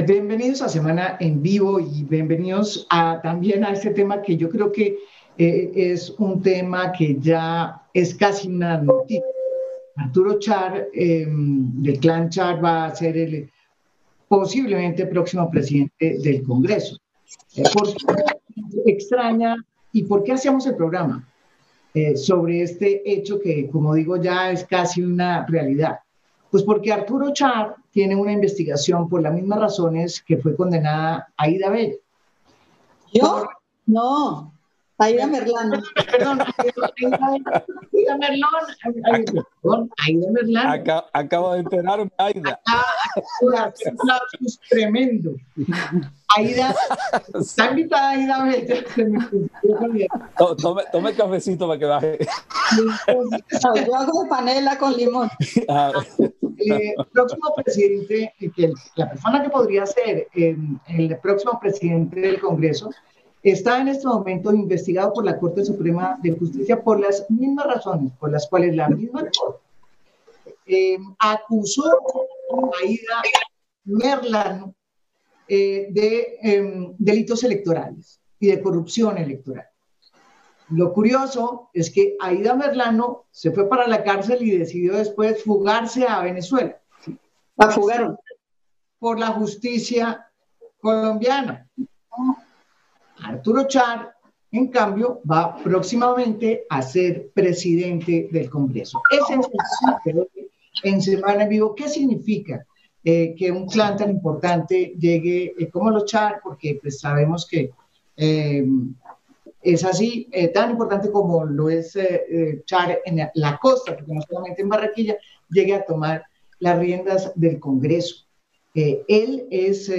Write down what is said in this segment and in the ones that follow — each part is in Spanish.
Eh, bienvenidos a Semana en Vivo y bienvenidos a, también a este tema que yo creo que eh, es un tema que ya es casi una noticia. Arturo Char, em, del clan Char, va a ser el posiblemente próximo presidente del Congreso. Eh, ¿Por qué extraña y por qué hacemos el programa sobre este hecho que, como digo, ya es casi una realidad? Pues porque Arturo Char tiene una investigación por las mismas razones que fue condenada Aida Bella. ¿Yo? No, Aida Merlán. Perdón, Aida Merlán. Aida Merlán. acabo de enterarme, Aida. un lapsus tremendo. Aida, está invitada Aida. Tome, tome cafecito para que baje. Yo hago panela con limón. Ah. El próximo presidente, que la persona que podría ser el próximo presidente del Congreso, está en este momento investigado por la Corte Suprema de Justicia por las mismas razones por las cuales la misma Corte eh, acusó a Aida Merlano eh, de em, delitos electorales y de corrupción electoral. Lo curioso es que Aida Merlano se fue para la cárcel y decidió después fugarse a Venezuela. ¿La fugaron? Por la justicia colombiana. Arturo Char, en cambio, va próximamente a ser presidente del Congreso. Ese es el en Semana en Vivo. ¿Qué significa eh, que un clan tan importante llegue eh, como los Char? Porque pues, sabemos que eh, es así, tan importante como lo es Char en la costa, porque no solamente en Barranquilla, llegue a tomar las riendas del Congreso. él es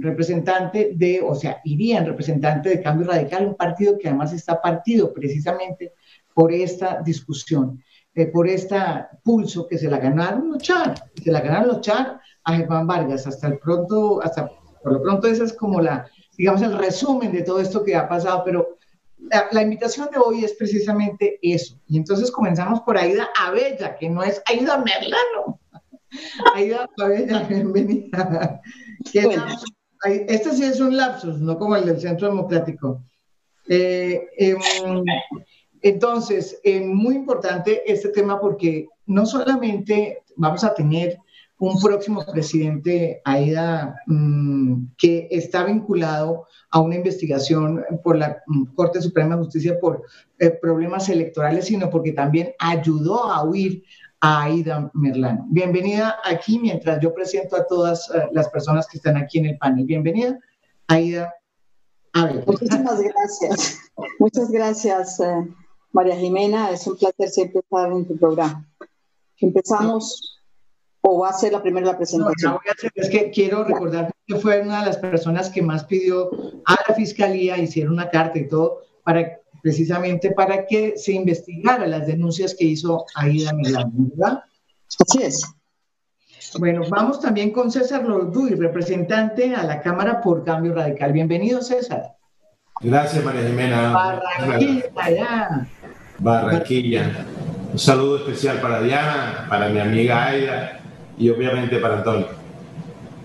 representante de, o sea, iría en representante de Cambio Radical, un partido que además está partido precisamente por esta discusión, eh, por este pulso que se la ganaron los Char, se la ganaron los Char a Germán Vargas. Hasta el pronto, hasta por lo pronto, esa es como la, digamos, el resumen de todo esto que ha pasado, pero la, la, invitación de hoy es precisamente eso. Y entonces comenzamos por Aida Abella, que no es Aida Merlano. Aida Abella, bienvenida. Este sí es un lapsus, no como el del Centro Democrático. Eh, em, entonces, es eh, muy importante este tema porque no solamente vamos a tener un próximo presidente, AIDA, mm, que está vinculado a una investigación por la mm, Corte Suprema de Justicia por eh, problemas electorales, sino porque también ayudó a huir Aida Merlano. Bienvenida aquí mientras yo presento a todas eh, las personas que están aquí en el panel. Bienvenida, Aida. A ver. Muchísimas gracias. Muchas gracias, eh, María Jimena. Es un placer siempre estar en tu programa. Empezamos o va a ser la primera la presentación. No, voy a hacer, es que quiero recordar que fue una de las personas que más pidió a la fiscalía, hicieron una carta y todo, para precisamente para que se investigara las denuncias que hizo Aida Milán, ¿verdad? Así es. Bueno, vamos también con César Lorduy, representante a la Cámara por Cambio Radical. Bienvenido, César. Gracias, María Jimena. Barranquilla, ya. Barranquilla. Un saludo especial para Diana, para mi amiga Aida y obviamente para Antonio.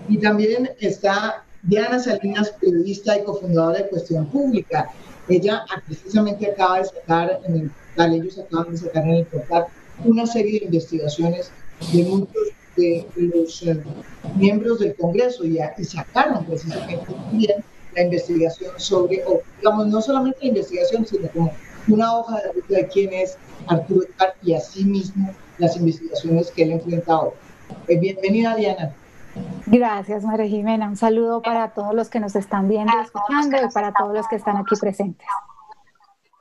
Y también está Diana Salinas, periodista y cofundadora de Cuestión Pública. Ella precisamente acaba de sacar, en el portal, ellos acaban de sacar en el portal una serie de investigaciones de muchos de los eh, miembros del Congreso y, sacaron precisamente también la investigación sobre, o digamos, no solamente la investigación, sino como una hoja de ruta de quién es Arturo Car y asimismo las investigaciones que él enfrenta ahora. Eh, bienvenida, Diana. Gracias, María Jimena. Un saludo para todos los que nos están viendo y escuchando y para todos los que están aquí presentes.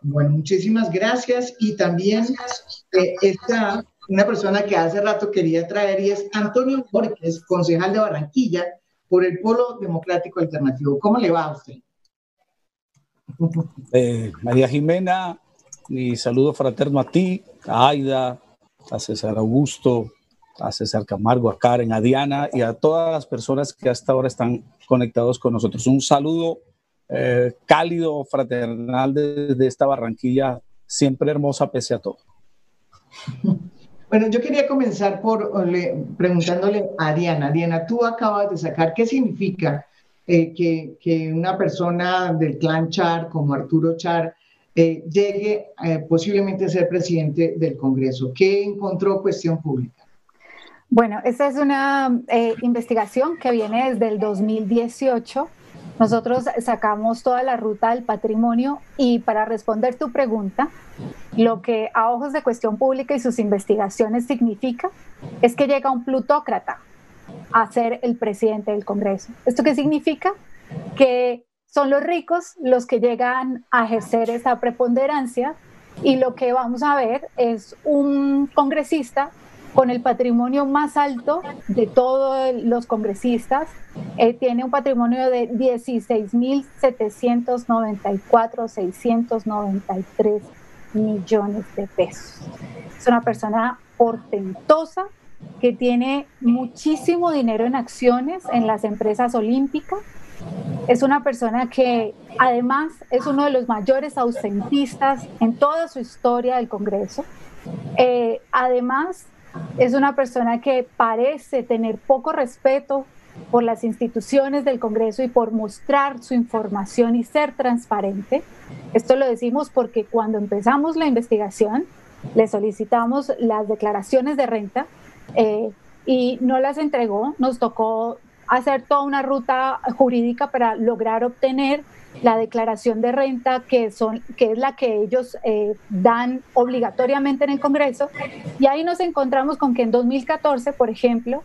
Bueno, muchísimas gracias. Y también eh, está una persona que hace rato quería traer y es Antonio Borges, concejal de Barranquilla por el Polo Democrático Alternativo. ¿Cómo le va a usted? Eh, María Jimena, mi saludo fraterno a ti, a Aida, a César Augusto, a César Camargo, a Karen, a Diana y a todas las personas que hasta ahora están conectados con nosotros. Un saludo eh, cálido, fraternal desde esta Barranquilla, siempre hermosa pese a todo. Bueno, yo quería comenzar por preguntándole a Diana. Diana, tú acabas de sacar qué significa eh, que, una persona del clan Char como Arturo Char eh, llegue posiblemente a ser presidente del Congreso. ¿Qué encontró cuestión pública? Bueno, esta es una investigación que viene desde el 2018 nosotros sacamos toda la ruta del patrimonio y para responder tu pregunta, lo que a ojos de cuestión pública y sus investigaciones significa es que llega un plutócrata a ser el presidente del Congreso. ¿Esto qué significa? Que son los ricos los que llegan a ejercer esa preponderancia y lo que vamos a ver es un congresista con el patrimonio más alto de todos los congresistas. Eh, tiene un patrimonio de 16.794.693 millones de pesos. Es una persona portentosa que tiene muchísimo dinero en acciones en las empresas olímpicas. Es una persona que además es uno de los mayores ausentistas en toda su historia del Congreso. Eh, además, es una persona que parece tener poco respeto por las instituciones del Congreso y por mostrar su información y ser transparente. Esto lo decimos porque cuando empezamos la investigación le solicitamos las declaraciones de renta eh, y no las entregó. Nos tocó hacer toda una ruta jurídica para lograr obtener la declaración de renta, que, son, que es la que ellos eh, dan obligatoriamente en el Congreso. Y ahí nos encontramos con que en 2014, por ejemplo,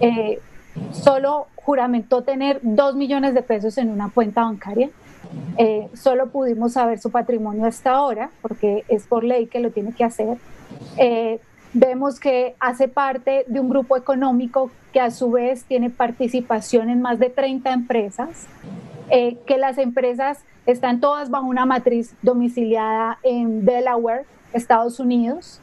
eh, solo juramentó tener dos millones de pesos en una cuenta bancaria. Eh, solo pudimos saber su patrimonio hasta ahora, porque es por ley que lo tiene que hacer. vemos que hace parte de un grupo económico que a su vez tiene participación en más de 30 empresas. Eh, que las empresas están todas bajo una matriz domiciliada en Delaware, Estados Unidos,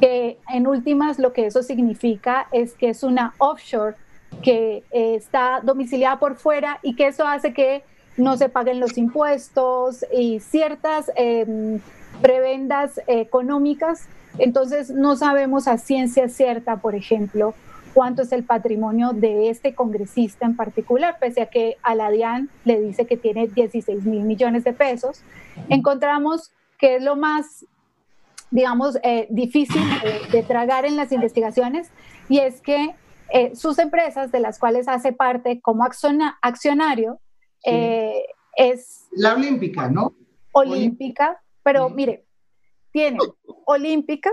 que en últimas lo que eso significa es que es una offshore que eh, está domiciliada por fuera y que eso hace que no se paguen los impuestos y ciertas em, prebendas económicas. Entonces no sabemos a ciencia cierta, por ejemplo, cuánto es el patrimonio de este congresista en particular, pese a que a la DIAN le dice que tiene 16 mil millones de pesos. Encontramos que es lo más, digamos, eh, difícil de, tragar en las investigaciones y es que eh, sus empresas, de las cuales hace parte como accionario, eh, es... La olímpica, ¿no? Olímpica, pero mire, tiene olímpica,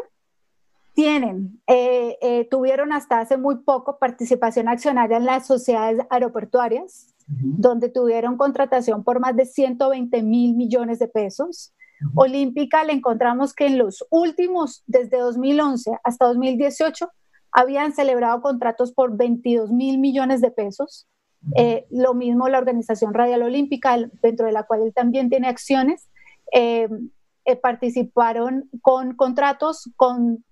tienen, eh, eh, tuvieron hasta hace muy poco participación accionaria en las sociedades aeroportuarias, donde tuvieron contratación por más de 120 mil millones de pesos. Olímpica le encontramos que en los últimos, desde 2011 hasta 2018, habían celebrado contratos por 22 mil millones de pesos. Eh, lo mismo la Organización Radial Olímpica, dentro de la cual él también tiene acciones, participaron con contratos con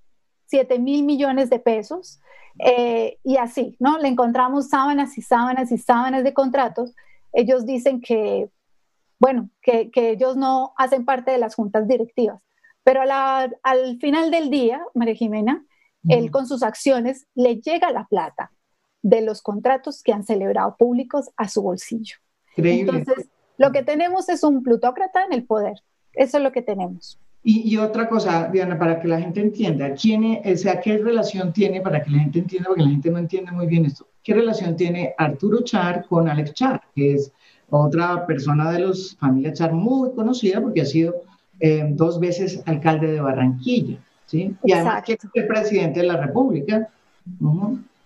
7 mil millones de pesos. Eh, y así, ¿no? Le encontramos sábanas y sábanas y sábanas de contratos. Ellos dicen que, bueno, que, ellos no hacen parte de las juntas directivas. Pero al final del día, María Jimena, él con sus acciones le llega la plata de los contratos que han celebrado públicos a su bolsillo. Entonces, lo que tenemos es un plutócrata en el poder. Eso es lo que tenemos. Y, otra cosa, Diana, para que la gente entienda, ¿quién o sea, ¿qué relación tiene, para que la gente entienda, porque la gente no entiende muy bien esto, qué relación tiene Arturo Char con Alex Char, que es otra persona de los familia Char muy conocida porque ha sido eh, dos veces alcalde de Barranquilla, ¿sí? Y además que es el presidente de la República.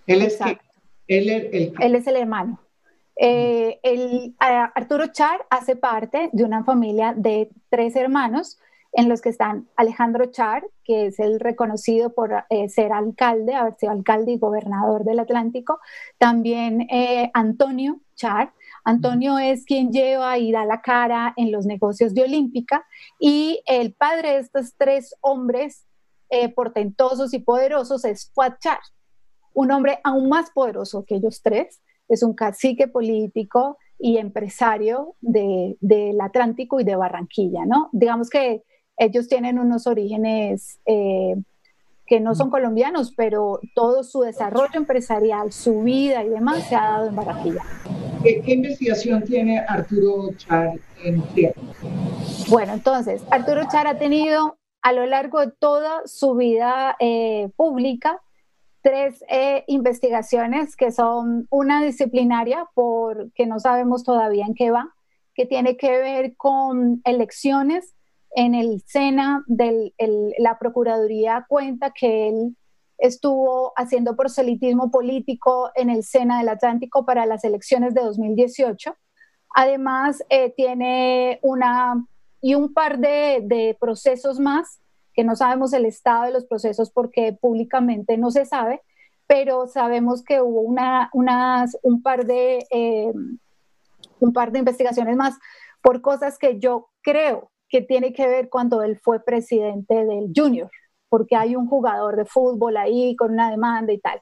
Él es él, es el hermano. Eh, el, Arturo Char hace parte de una familia de tres hermanos en los que están Alejandro Char, que es el reconocido por eh, ser alcalde, haber sido alcalde y gobernador del Atlántico, también eh, Antonio Char. Antonio es quien lleva y da la cara en los negocios de Olímpica. Y el padre de estos tres hombres eh, portentosos y poderosos es Fuad Char, un hombre aún más poderoso que ellos tres, es un cacique político y empresario del Atlántico y de Barranquilla, ¿no? Digamos que ellos tienen unos orígenes eh, que no son colombianos, pero todo su desarrollo empresarial, su vida y demás se ha dado en Barranquilla. ¿Qué, investigación tiene Arturo Char en tierra? Bueno, entonces, Arturo Char ha tenido a lo largo de toda su vida eh, pública tres eh, investigaciones que son una disciplinaria, porque no sabemos todavía en qué va, que tiene que ver con elecciones. En el SENA, del, la Procuraduría cuenta que él estuvo haciendo proselitismo político en el SENA del Atlántico para las elecciones de 2018. Además, eh, tiene una y un par de, de procesos más que no sabemos el estado de los procesos porque públicamente no se sabe, pero sabemos que hubo una, unas, un, par de, eh, un par de investigaciones más por cosas que yo creo que tiene que ver cuando él fue presidente del Junior, porque hay un jugador de fútbol ahí con una demanda y tal.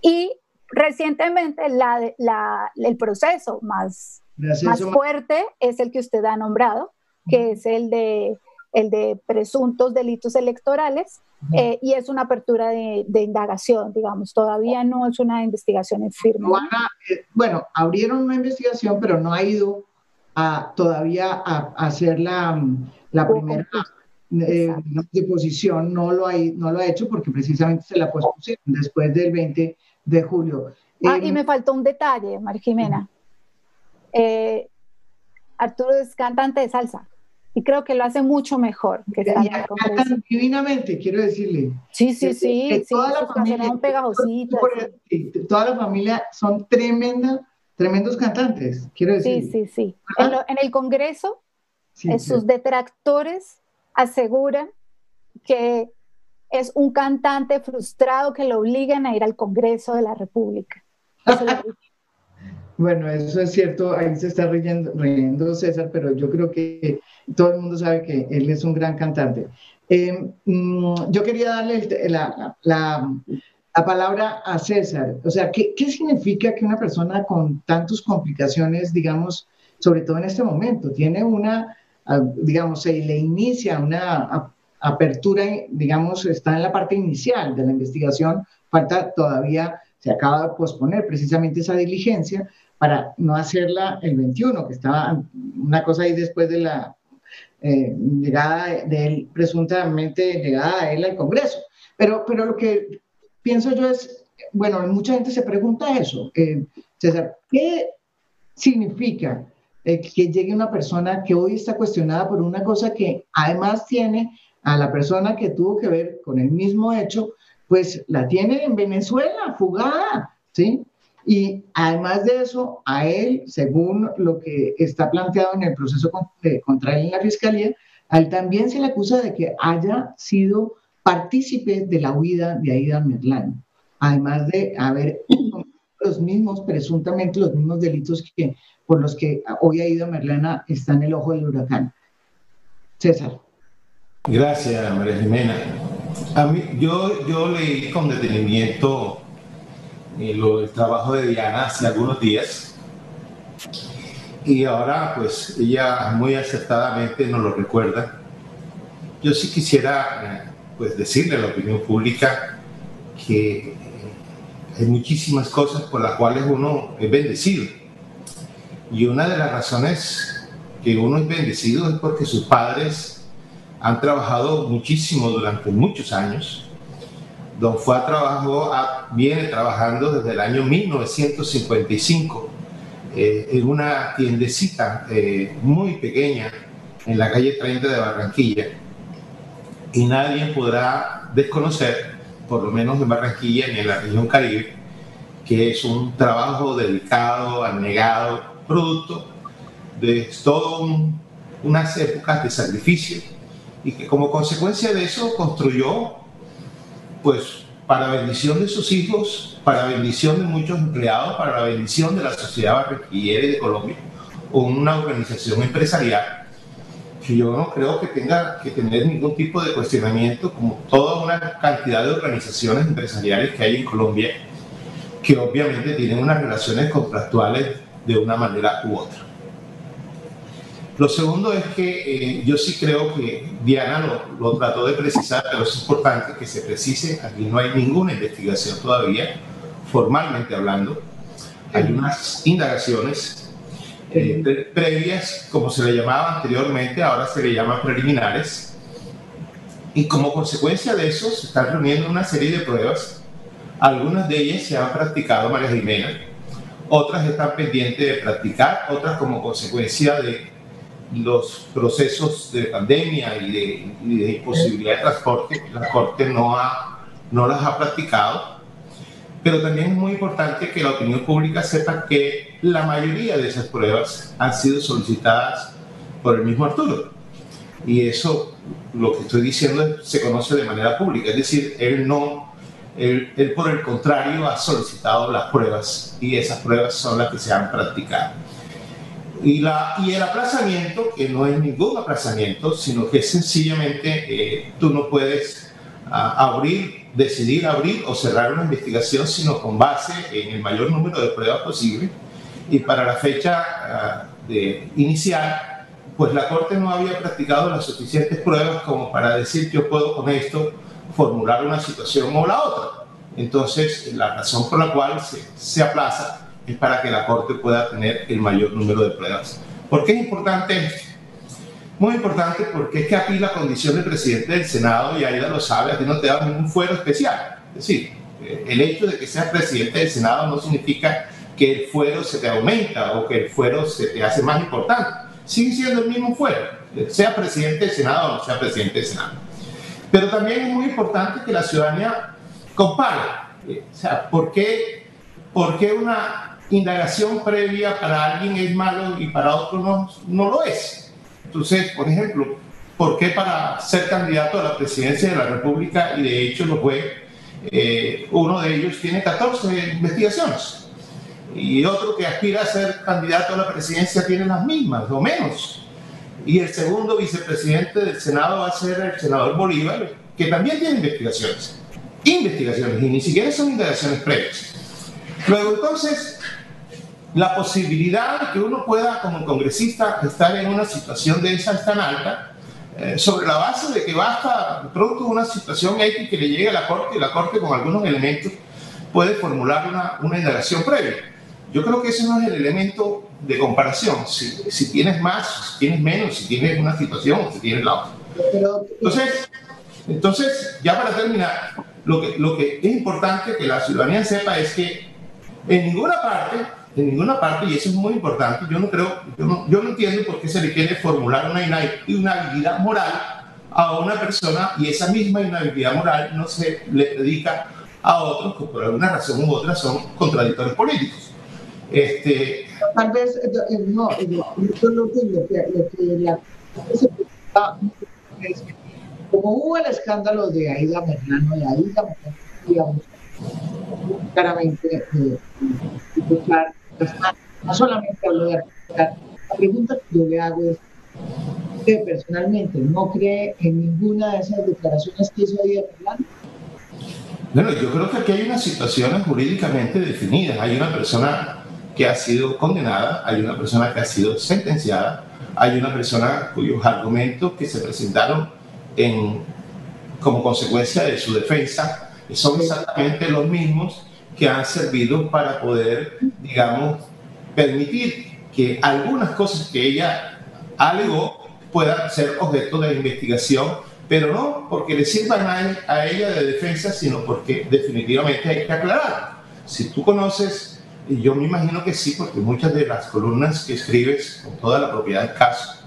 Y recientemente la, la, el proceso más, más fuerte es el que usted ha nombrado, que es el de el de presuntos delitos electorales, eh, y es una apertura de, indagación, digamos, todavía no es una investigación en firme. Eh, bueno, abrieron una investigación, pero no ha ido a, todavía a, hacer la, la primera eh, deposición, no lo, ha, no lo ha hecho porque precisamente se la pospusieron después del 20 de julio. Ah, y me faltó un detalle, María Jimena. Arturo es cantante de salsa y creo que lo hace mucho mejor. Que cantan divinamente, quiero decirle. Sí, sí, sí, toda la familia, son pegajositas. Toda la familia son tremenda, tremendos cantantes, quiero decir. Sí, sí, sí. En, el Congreso, sus detractores aseguran que es un cantante frustrado que lo obligan a ir al Congreso de la República. Bueno, eso es cierto, ahí se está riendo, César, pero yo creo que todo el mundo sabe que él es un gran cantante. Eh, mm, yo quería darle la, palabra a César. O sea, ¿qué, significa que una persona con tantas complicaciones, digamos, sobre todo en este momento, tiene una, ah, digamos, se le inicia una apertura, digamos, está en la parte inicial de la investigación, falta todavía, se acaba de posponer precisamente esa diligencia, para no hacerla el 21, que estaba una cosa ahí después de la eh, llegada de él, presuntamente llegada a él al Congreso. Pero, pero lo que pienso yo es, bueno, mucha gente se pregunta eso, eh, César, ¿qué significa eh, que llegue una persona que hoy está cuestionada por una cosa que además tiene a la persona que tuvo que ver con el mismo hecho, pues la tiene en Venezuela, fugada, ¿sí? Y además de eso, a él, según lo que está planteado en el proceso contra él en la fiscalía, a él también se le acusa de que haya sido partícipe de la huida de Aida Merlán, además de haber los mismos, presuntamente los mismos delitos que, por los que hoy Aida Merlana está en el ojo del huracán. César. Gracias, María Jimena. A mí, yo, yo leí con detenimiento el trabajo de Diana hace algunos días. Y ahora, pues, ella muy acertadamente nos lo recuerda. Yo sí quisiera, pues, decirle a la opinión pública que hay muchísimas cosas por las cuales uno es bendecido. Y una de las razones que uno es bendecido es porque sus padres han trabajado muchísimo durante muchos años Don Fuá trabajó, viene trabajando desde el año 1955 eh, en una tiendecita eh, muy pequeña en la calle 30 de Barranquilla. Y nadie podrá desconocer, por lo menos en Barranquilla ni en la región Caribe, que es un trabajo dedicado, abnegado, producto de todo unas épocas de sacrificio y que como consecuencia de eso construyó pues para bendición de sus hijos, para bendición de muchos empleados, para la bendición de la sociedad barranquillera y de Colombia, una organización empresarial que yo no creo que tenga que tener ningún tipo de cuestionamiento, como toda una cantidad de organizaciones empresariales que hay en Colombia, que obviamente tienen unas relaciones contractuales de una manera u otra. Lo segundo es que eh, yo sí creo que Diana lo, lo, trató de precisar, pero es importante que se precise, aquí no hay ninguna investigación todavía, formalmente hablando, hay unas indagaciones eh, previas, como se le llamaba anteriormente, ahora se le llama preliminares, y como consecuencia de eso se están reuniendo una serie de pruebas, algunas de ellas se han practicado, María Jimena, otras están pendientes de practicar, otras como consecuencia de los procesos de pandemia y de, de imposibilidad de transporte, la Corte no, ha, no las ha practicado. Pero también es muy importante que la opinión pública sepa que la mayoría de esas pruebas han sido solicitadas por el mismo Arturo. Y eso, lo que estoy diciendo, se conoce de manera pública. Es decir, él no, él, él por el contrario ha solicitado las pruebas y esas pruebas son las que se han practicado. Y, la, y el aplazamiento, que no es ningún aplazamiento, sino que sencillamente eh, tú no puedes uh, abrir, decidir abrir o cerrar una investigación, sino con base en el mayor número de pruebas posible. Y para la fecha uh, de, inicial, pues la Corte no había practicado las suficientes pruebas como para decir yo puedo con esto formular una situación o la otra. Entonces, la razón por la cual se, se aplaza es para que la Corte pueda tener el mayor número de pruebas. ¿Por qué es importante esto? Muy importante porque es que aquí la condición de presidente del Senado, y Aida lo sabe, a ti no te da ningún fuero especial. Es decir, el hecho de que seas presidente del Senado no significa que el fuero se te aumenta o que el fuero se te hace más importante. Sigue siendo el mismo fuero, sea presidente del Senado o no sea presidente del Senado. Pero también es muy importante que la ciudadanía compare. O sea, ¿por qué, por qué una indagación previa para alguien es malo y para otro no, no lo es. Entonces, por ejemplo, ¿por qué para ser candidato a la presidencia de la República, y de hecho lo fue, eh, uno de ellos tiene 14 investigaciones? Y otro que aspira a ser candidato a la presidencia tiene las mismas o menos. Y el segundo vicepresidente del Senado va a ser el senador Bolívar, que también tiene investigaciones. Investigaciones, y ni siquiera son indagaciones previas. Luego, entonces, la posibilidad de que uno pueda, como congresista, estar en una situación de esa tan alta, eh, sobre la base de que basta pronto una situación X que le llegue a la Corte y la Corte con algunos elementos puede formular una, una indagación previa. Yo creo que ese no es el elemento de comparación. Si, si tienes más, si tienes menos, si tienes una situación o si tienes la otra. Entonces, entonces, ya para terminar, lo que, lo que es importante que la ciudadanía sepa es que en ninguna parte en ninguna parte, y eso es muy importante, yo no creo, yo no, yo no entiendo por qué se le quiere formular una inhabilidad moral a una persona y esa misma inhabilidad moral no se le dedica a otros que por alguna razón u otra son contradictores políticos. Este, Tal vez, eh, eh, no, eh, yo lo que, lo que, lo que como hubo el escándalo de Aida Merlano, de Aida Merlano, digamos, claramente eh, no solamente hablo de La pregunta que yo le hago es, ¿usted personalmente no cree en ninguna de esas declaraciones que hizo Díaz Orlando? Bueno, yo creo que aquí hay unas situaciones jurídicamente definidas. Hay una persona que ha sido condenada, hay una persona que ha sido sentenciada, hay una persona cuyos argumentos que se presentaron en, como consecuencia de su defensa son exactamente los mismos que han servido para poder, digamos, permitir que algunas cosas que ella alegó puedan ser objeto de investigación, pero no porque le sirvan a, ella de defensa, sino porque definitivamente hay que aclarar. Si tú conoces, y yo me imagino que sí, porque muchas de las columnas que escribes con toda la propiedad del caso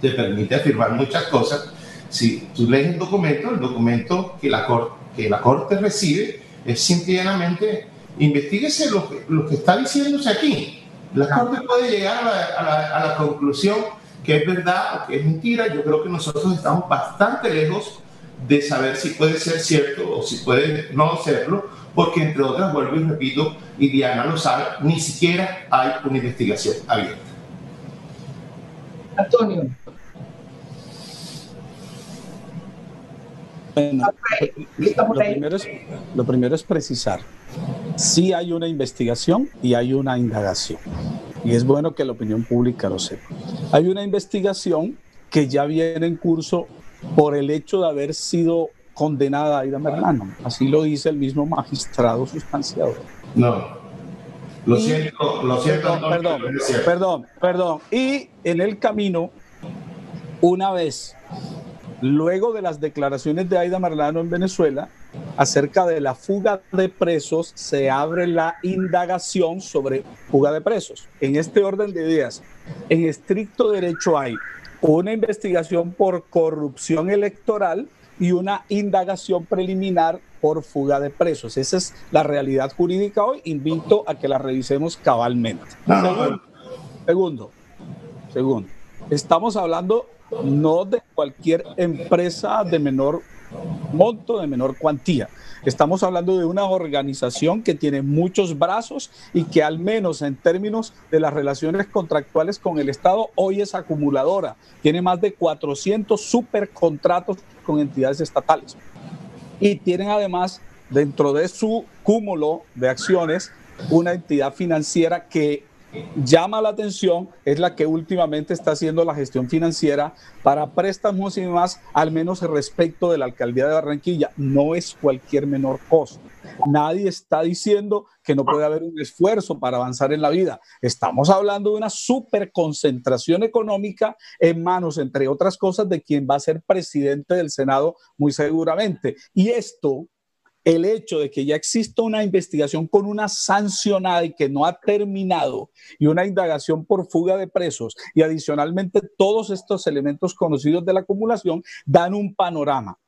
te permite afirmar muchas cosas. Si tú lees el documento, el documento que la, que la Corte recibe es simplemente investiguese lo que, lo que está diciéndose aquí. La Corte puede llegar a la, a, la, a la, conclusión que es verdad o que es mentira. Yo creo que nosotros estamos bastante lejos de saber si puede ser cierto o si puede no serlo, porque entre otras, vuelvo y repito, y Diana lo sabe, ni siquiera hay una investigación abierta. Antonio. Bueno, lo, primero es, lo primero es precisar. Sí hay una investigación y hay una indagación. y es bueno que la opinión pública lo sepa. Hay una investigación que ya viene en curso por el hecho de haber sido condenada Aida Merlano. Así lo dice el mismo magistrado sustanciador. No. Lo siento, lo siento. Perdón, perdón, perdón. Y en el camino, una vez, luego de las declaraciones de Aida Merlano en Venezuela, acerca de la fuga de presos, se abre la indagación sobre fuga de presos. En este orden de ideas, en estricto derecho hay una investigación por corrupción electoral y una indagación preliminar por fuga de presos. Esa es la realidad jurídica hoy. Invito a que la revisemos cabalmente. Segundo, segundo, segundo, estamos hablando no de cualquier empresa de menor monto, de menor cuantía. Estamos hablando de una organización que tiene muchos brazos y que al menos en términos de las relaciones contractuales con el Estado hoy es acumuladora. Tiene más de 400 supercontratos con entidades estatales. Y tienen además dentro de su cúmulo de acciones una entidad financiera que llama la atención es la que últimamente está haciendo la gestión financiera para préstamos y demás, al menos respecto de la alcaldía de Barranquilla. No es cualquier menor costo. Nadie está diciendo que no puede haber un esfuerzo para avanzar en la vida. Estamos hablando de una superconcentración económica en manos, entre otras cosas, de quien va a ser presidente del Senado muy seguramente. Y esto el hecho de que ya exista una investigación con una sancionada y que no ha terminado y una indagación por fuga de presos y adicionalmente todos estos elementos conocidos de la acumulación dan un panorama.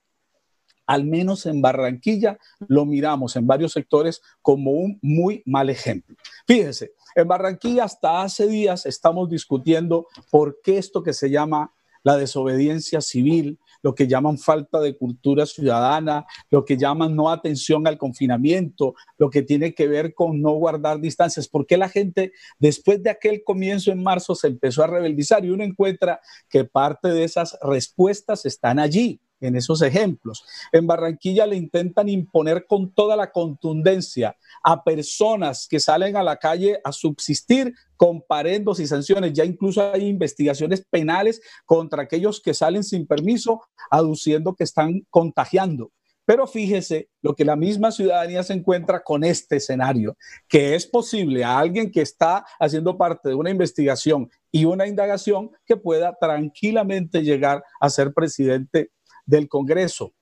Al menos en Barranquilla lo miramos en varios sectores como un muy mal ejemplo. Fíjense, en Barranquilla hasta hace días estamos discutiendo por qué esto que se llama la desobediencia civil, lo que llaman falta de cultura ciudadana, lo que llaman no atención al confinamiento, lo que tiene que ver con no guardar distancias. ¿Por qué la gente después de aquel comienzo en marzo se empezó a rebeldizar? Y uno encuentra que parte de esas respuestas están allí en esos ejemplos. En Barranquilla le intentan imponer con toda la contundencia a personas que salen a la calle a subsistir comparendos y sanciones. Ya incluso hay investigaciones penales contra aquellos que salen sin permiso, aduciendo que están contagiando. Pero fíjese lo que la misma ciudadanía se encuentra con este escenario, que es posible a alguien que está haciendo parte de una investigación y una indagación que pueda tranquilamente llegar a ser presidente del Congreso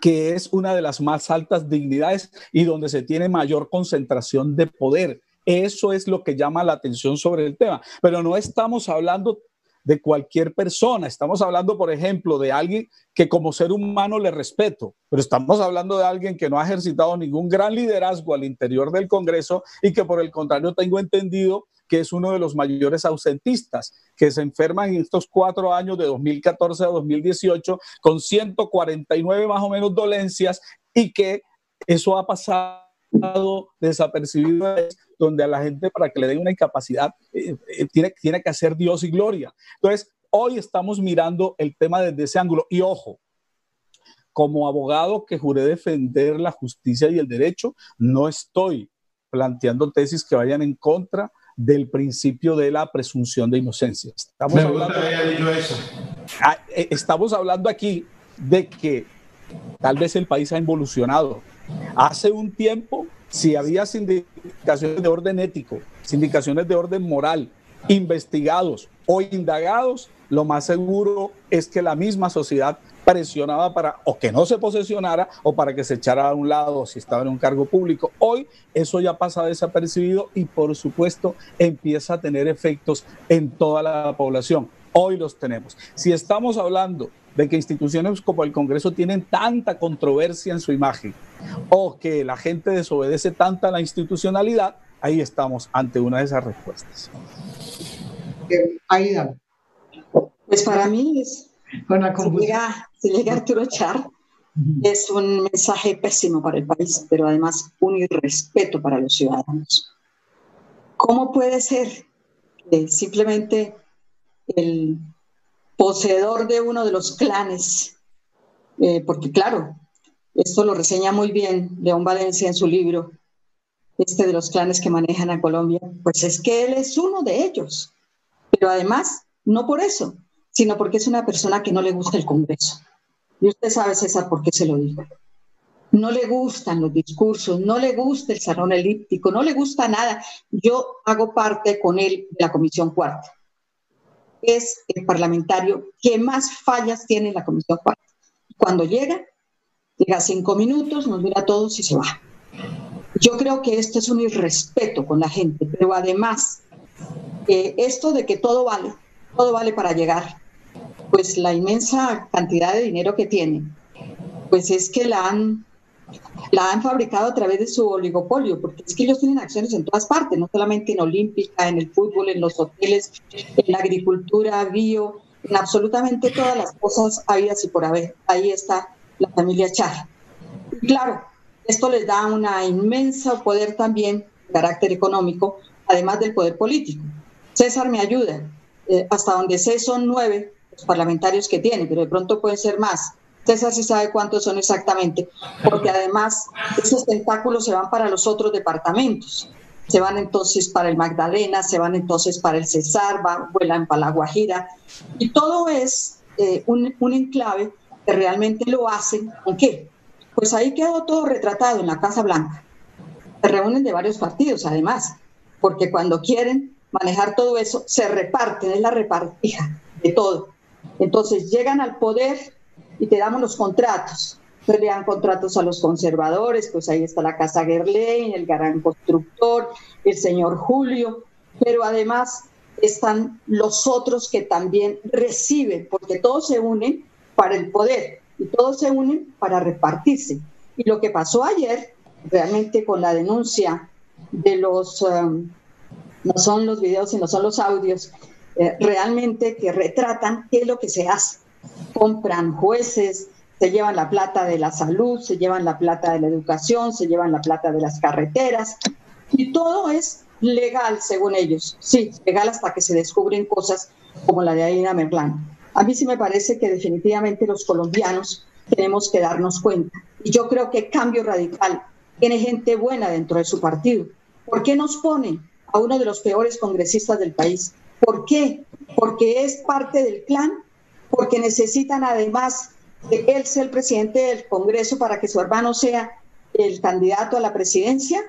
que es una de las más altas dignidades y donde se tiene mayor concentración de poder. Eso es lo que llama la atención sobre el tema. Pero no estamos hablando de cualquier persona. Estamos hablando, por ejemplo, de alguien que como ser humano le respeto, pero estamos hablando de alguien que no ha ejercitado ningún gran liderazgo al interior del Congreso y que por el contrario tengo entendido que es uno de los mayores ausentistas, que se enferman en estos cuatro años de 2014 a 2018 con 149 más o menos dolencias y que eso ha pasado desapercibido donde a la gente para que le den una incapacidad eh, eh, tiene, tiene que hacer Dios y gloria. Entonces, hoy estamos mirando el tema desde ese ángulo. Y ojo, como abogado que juré defender la justicia y el derecho, no estoy planteando tesis que vayan en contra del principio de la presunción de inocencia. Estamos, hablando, ah, eh, estamos hablando aquí de que tal vez el país ha involucionado. Hace un tiempo si había sindicaciones de orden ético, sindicaciones de orden moral, investigados o indagados, lo más seguro es que la misma sociedad presionaba para o que no se posesionara o para que se echara a un lado si estaba en un cargo público. Hoy eso ya pasa desapercibido y por supuesto empieza a tener efectos en toda la población. Hoy los tenemos. Si estamos hablando de que instituciones como el Congreso tienen tanta controversia en su imagen o que la gente desobedece tanta la institucionalidad, ahí estamos ante una de esas respuestas. Aida. Pues para mí es, si, llega, si llega Arturo Char, es un mensaje pésimo para el país, pero además un irrespeto para los ciudadanos. ¿Cómo puede ser que simplemente el poseedor de uno de los clanes, eh, porque claro, esto lo reseña muy bien León Valencia en su libro, este de los clanes que manejan a Colombia, pues es que él es uno de ellos. Pero además, no por eso, sino porque es una persona que no le gusta el Congreso. Y usted sabe, César, por qué se lo digo. No le gustan los discursos, no le gusta el salón elíptico, no le gusta nada. Yo hago parte con él de la Comisión Cuarta. Es el parlamentario que más fallas tiene en la Comisión Cuarta. Cuando llega, llega cinco minutos, nos mira a todos y se va. Yo creo que esto es un irrespeto con la gente, pero además, eh, esto de que todo vale, todo vale para llegar, pues la inmensa cantidad de dinero que tiene, pues es que la han, la han fabricado a través de su oligopolio, porque es que ellos tienen acciones en todas partes, no solamente en Olímpica, en el fútbol, en los hoteles, en la agricultura, bio, en absolutamente todas las cosas habidas y por haber. Ahí está la familia Char. claro, esto les da una inmensa poder también carácter económico, además del poder político. César me ayuda. Eh, hasta donde sé son nueve los parlamentarios que tiene, pero de pronto pueden ser más. César sí sabe cuántos son exactamente, porque además esos tentáculos se van para los otros departamentos. Se van entonces para el Magdalena, se van entonces para el Cesar, van, vuelan para la Guajira. Y todo es eh, un, un enclave que realmente lo hacen. ¿Con qué? Pues ahí quedó todo retratado en la Casa Blanca. Se reúnen de varios partidos, además, porque cuando quieren manejar todo eso, se reparten, es la repartija de todo. Entonces llegan al poder y te damos los contratos. Se le dan contratos a los conservadores, pues ahí está la Casa Gerlain, el gran constructor, el señor Julio, pero además están los otros que también reciben, porque todos se unen para el poder y todos se unen para repartirse. Y lo que pasó ayer, realmente con la denuncia de los, um, no son los videos, sino son los audios, eh, realmente que retratan qué es lo que se hace. Compran jueces, se llevan la plata de la salud, se llevan la plata de la educación, se llevan la plata de las carreteras, y todo es legal según ellos. Sí, legal hasta que se descubren cosas como la de Aina Merlán. A mí sí me parece que definitivamente los colombianos tenemos que darnos cuenta. Y yo creo que Cambio Radical tiene gente buena dentro de su partido. ¿Por qué nos ponen a uno de los peores congresistas del país? ¿Por qué? Porque es parte del clan, porque necesitan además de él ser el presidente del Congreso para que su hermano sea el candidato a la presidencia.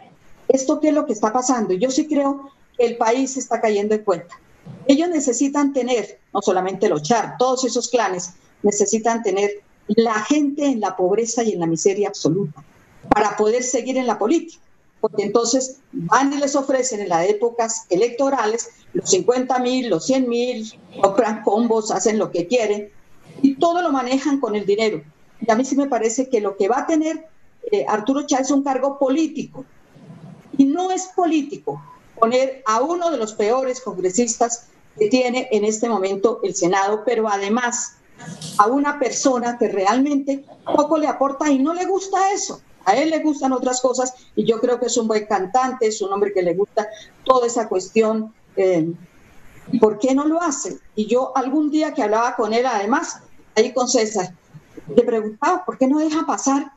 ¿Esto qué es lo que está pasando? Yo sí creo que el país está cayendo en cuenta. Ellos necesitan tener, no solamente los char, todos esos clanes necesitan tener la gente en la pobreza y en la miseria absoluta para poder seguir en la política. Porque entonces van y les ofrecen en las épocas electorales los 50 mil, los 100 mil, compran combos, hacen lo que quieren y todo lo manejan con el dinero. Y a mí sí me parece que lo que va a tener eh, Arturo Chávez es un cargo político. Y no es político poner a uno de los peores congresistas que tiene en este momento el Senado, pero además a una persona que realmente poco le aporta y no le gusta eso. A él le gustan otras cosas y yo creo que es un buen cantante, es un hombre que le gusta toda esa cuestión. Eh, ¿Por qué no lo hace? Y yo algún día que hablaba con él, además, ahí con César, le preguntaba, ¿por qué no deja pasar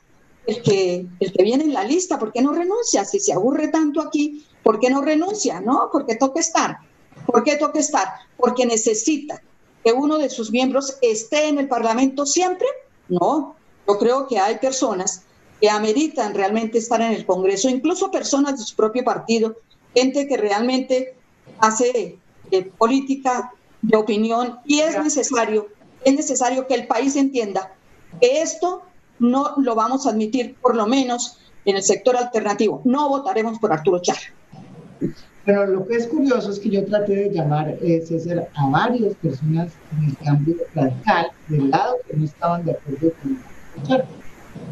el que, el que viene en la lista? ¿Por qué no renuncia? Si se aburre tanto aquí, ¿por qué no renuncia? No, porque toca estar. ¿Por qué toca estar? Porque necesita que uno de sus miembros esté en el Parlamento siempre. No, yo creo que hay personas que ameritan realmente estar en el Congreso, incluso personas de su propio partido, gente que realmente hace eh, política de opinión y es necesario, es necesario que el país entienda que esto no lo vamos a admitir, por lo menos en el sector alternativo. No votaremos por Arturo Char. Pero lo que es curioso es que yo traté de llamar, eh, César, a varias personas en el cambio radical, del lado que no estaban de acuerdo con Char.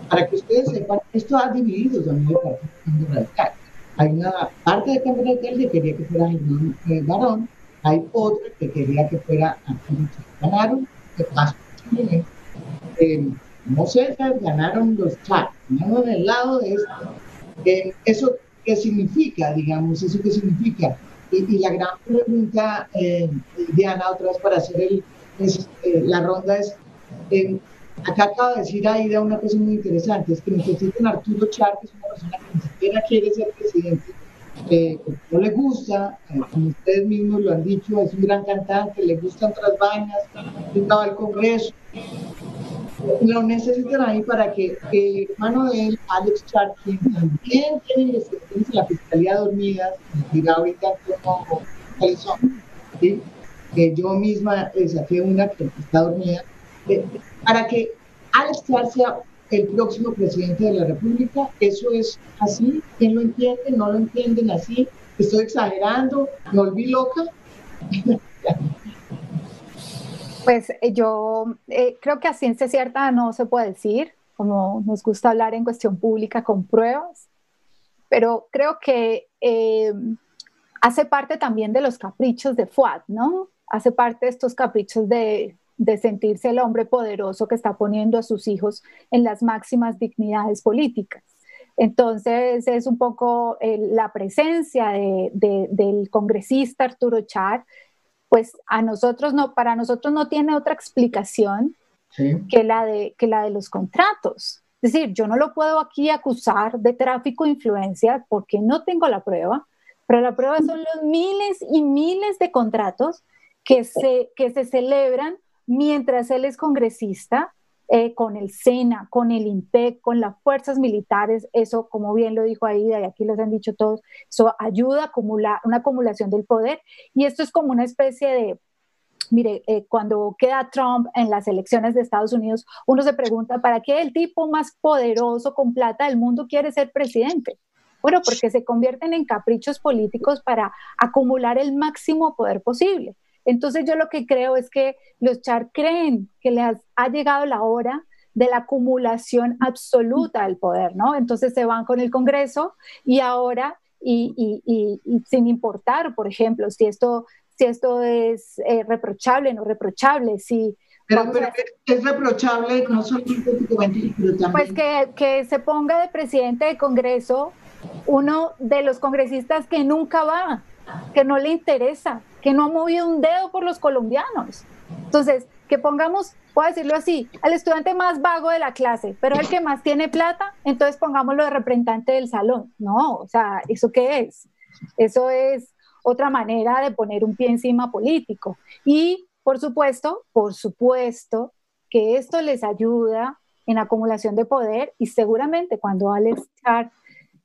Para que ustedes sepan, esto ha dividido también el cambio radical. Hay una parte del cambio radical que quería que fuera el eh, varón, hay otra que quería que fuera Char. Ganaron, que pasó eh, no sé, ganaron los chats, ¿no? del lado de esto. Eh, eso qué significa, digamos, eso qué significa. Y, la gran pregunta, eh, Diana, otra vez para hacer el, eh, la ronda es, acá acaba de decir Aida una cosa muy interesante, es que necesitan Arturo Char, que es una persona que siquiera quiere ser presidente, eh, no le gusta, eh, como ustedes mismos lo han dicho, es un gran cantante, le gustan otras vainas, estaba al Congreso. Lo necesitan ahí para que eh, mano de él, Alex Charkin, también tiene investigaciones en la Fiscalía Dormida, dirá ahorita son, ¿sí? que yo misma eh, saqué una que está dormida, para que Alex sea el próximo presidente de la República. Eso es así. ¿Quién lo entiende? ¿No lo entienden así? ¿Estoy exagerando? ¿Me volví loca? pues eh, yo eh, creo que a ciencia cierta no se puede decir, como nos gusta hablar en cuestión pública con pruebas, pero creo que eh, hace parte también de los caprichos de Fuad, ¿no? Hace parte de estos caprichos de, de sentirse el hombre poderoso que está poniendo a sus hijos en las máximas dignidades políticas. Entonces es un poco la presencia del congresista Arturo Char, pues a nosotros no, para nosotros no tiene otra explicación que, la de, que la de los contratos. Es decir, yo no lo puedo aquí acusar de tráfico de influencia porque no tengo la prueba, pero la prueba son los miles y miles de contratos que se, que se celebran mientras él es congresista, eh, con el SENA, con el INPEC, con las fuerzas militares, eso, como bien lo dijo Aida, y aquí les han dicho todos, eso ayuda a acumular, una acumulación del poder, y esto es como una especie de, mire, eh, cuando queda Trump en las elecciones de Estados Unidos, uno se pregunta, ¿para qué el tipo más poderoso con plata del mundo quiere ser presidente? Bueno, porque se convierten en caprichos políticos para acumular el máximo poder posible. Entonces yo lo que creo es que los Char creen que les ha llegado la hora de la acumulación absoluta del poder, ¿no? Entonces se van con el Congreso y ahora, y, sin importar, por ejemplo, si esto, si esto es eh, reprochable, no reprochable, si... Pero, es reprochable no también... Pues que, que se ponga de presidente de Congreso uno de los congresistas que nunca va, que no le interesa, que no ha movido un dedo por los colombianos. Entonces, que pongamos, puedo decirlo así, al estudiante más vago de la clase, pero el que más tiene plata, entonces pongámoslo de representante del salón. No, o sea, ¿eso qué es? Eso es otra manera de poner un pie encima político. Y, por supuesto, por supuesto, que esto les ayuda en acumulación de poder y seguramente cuando Alex Char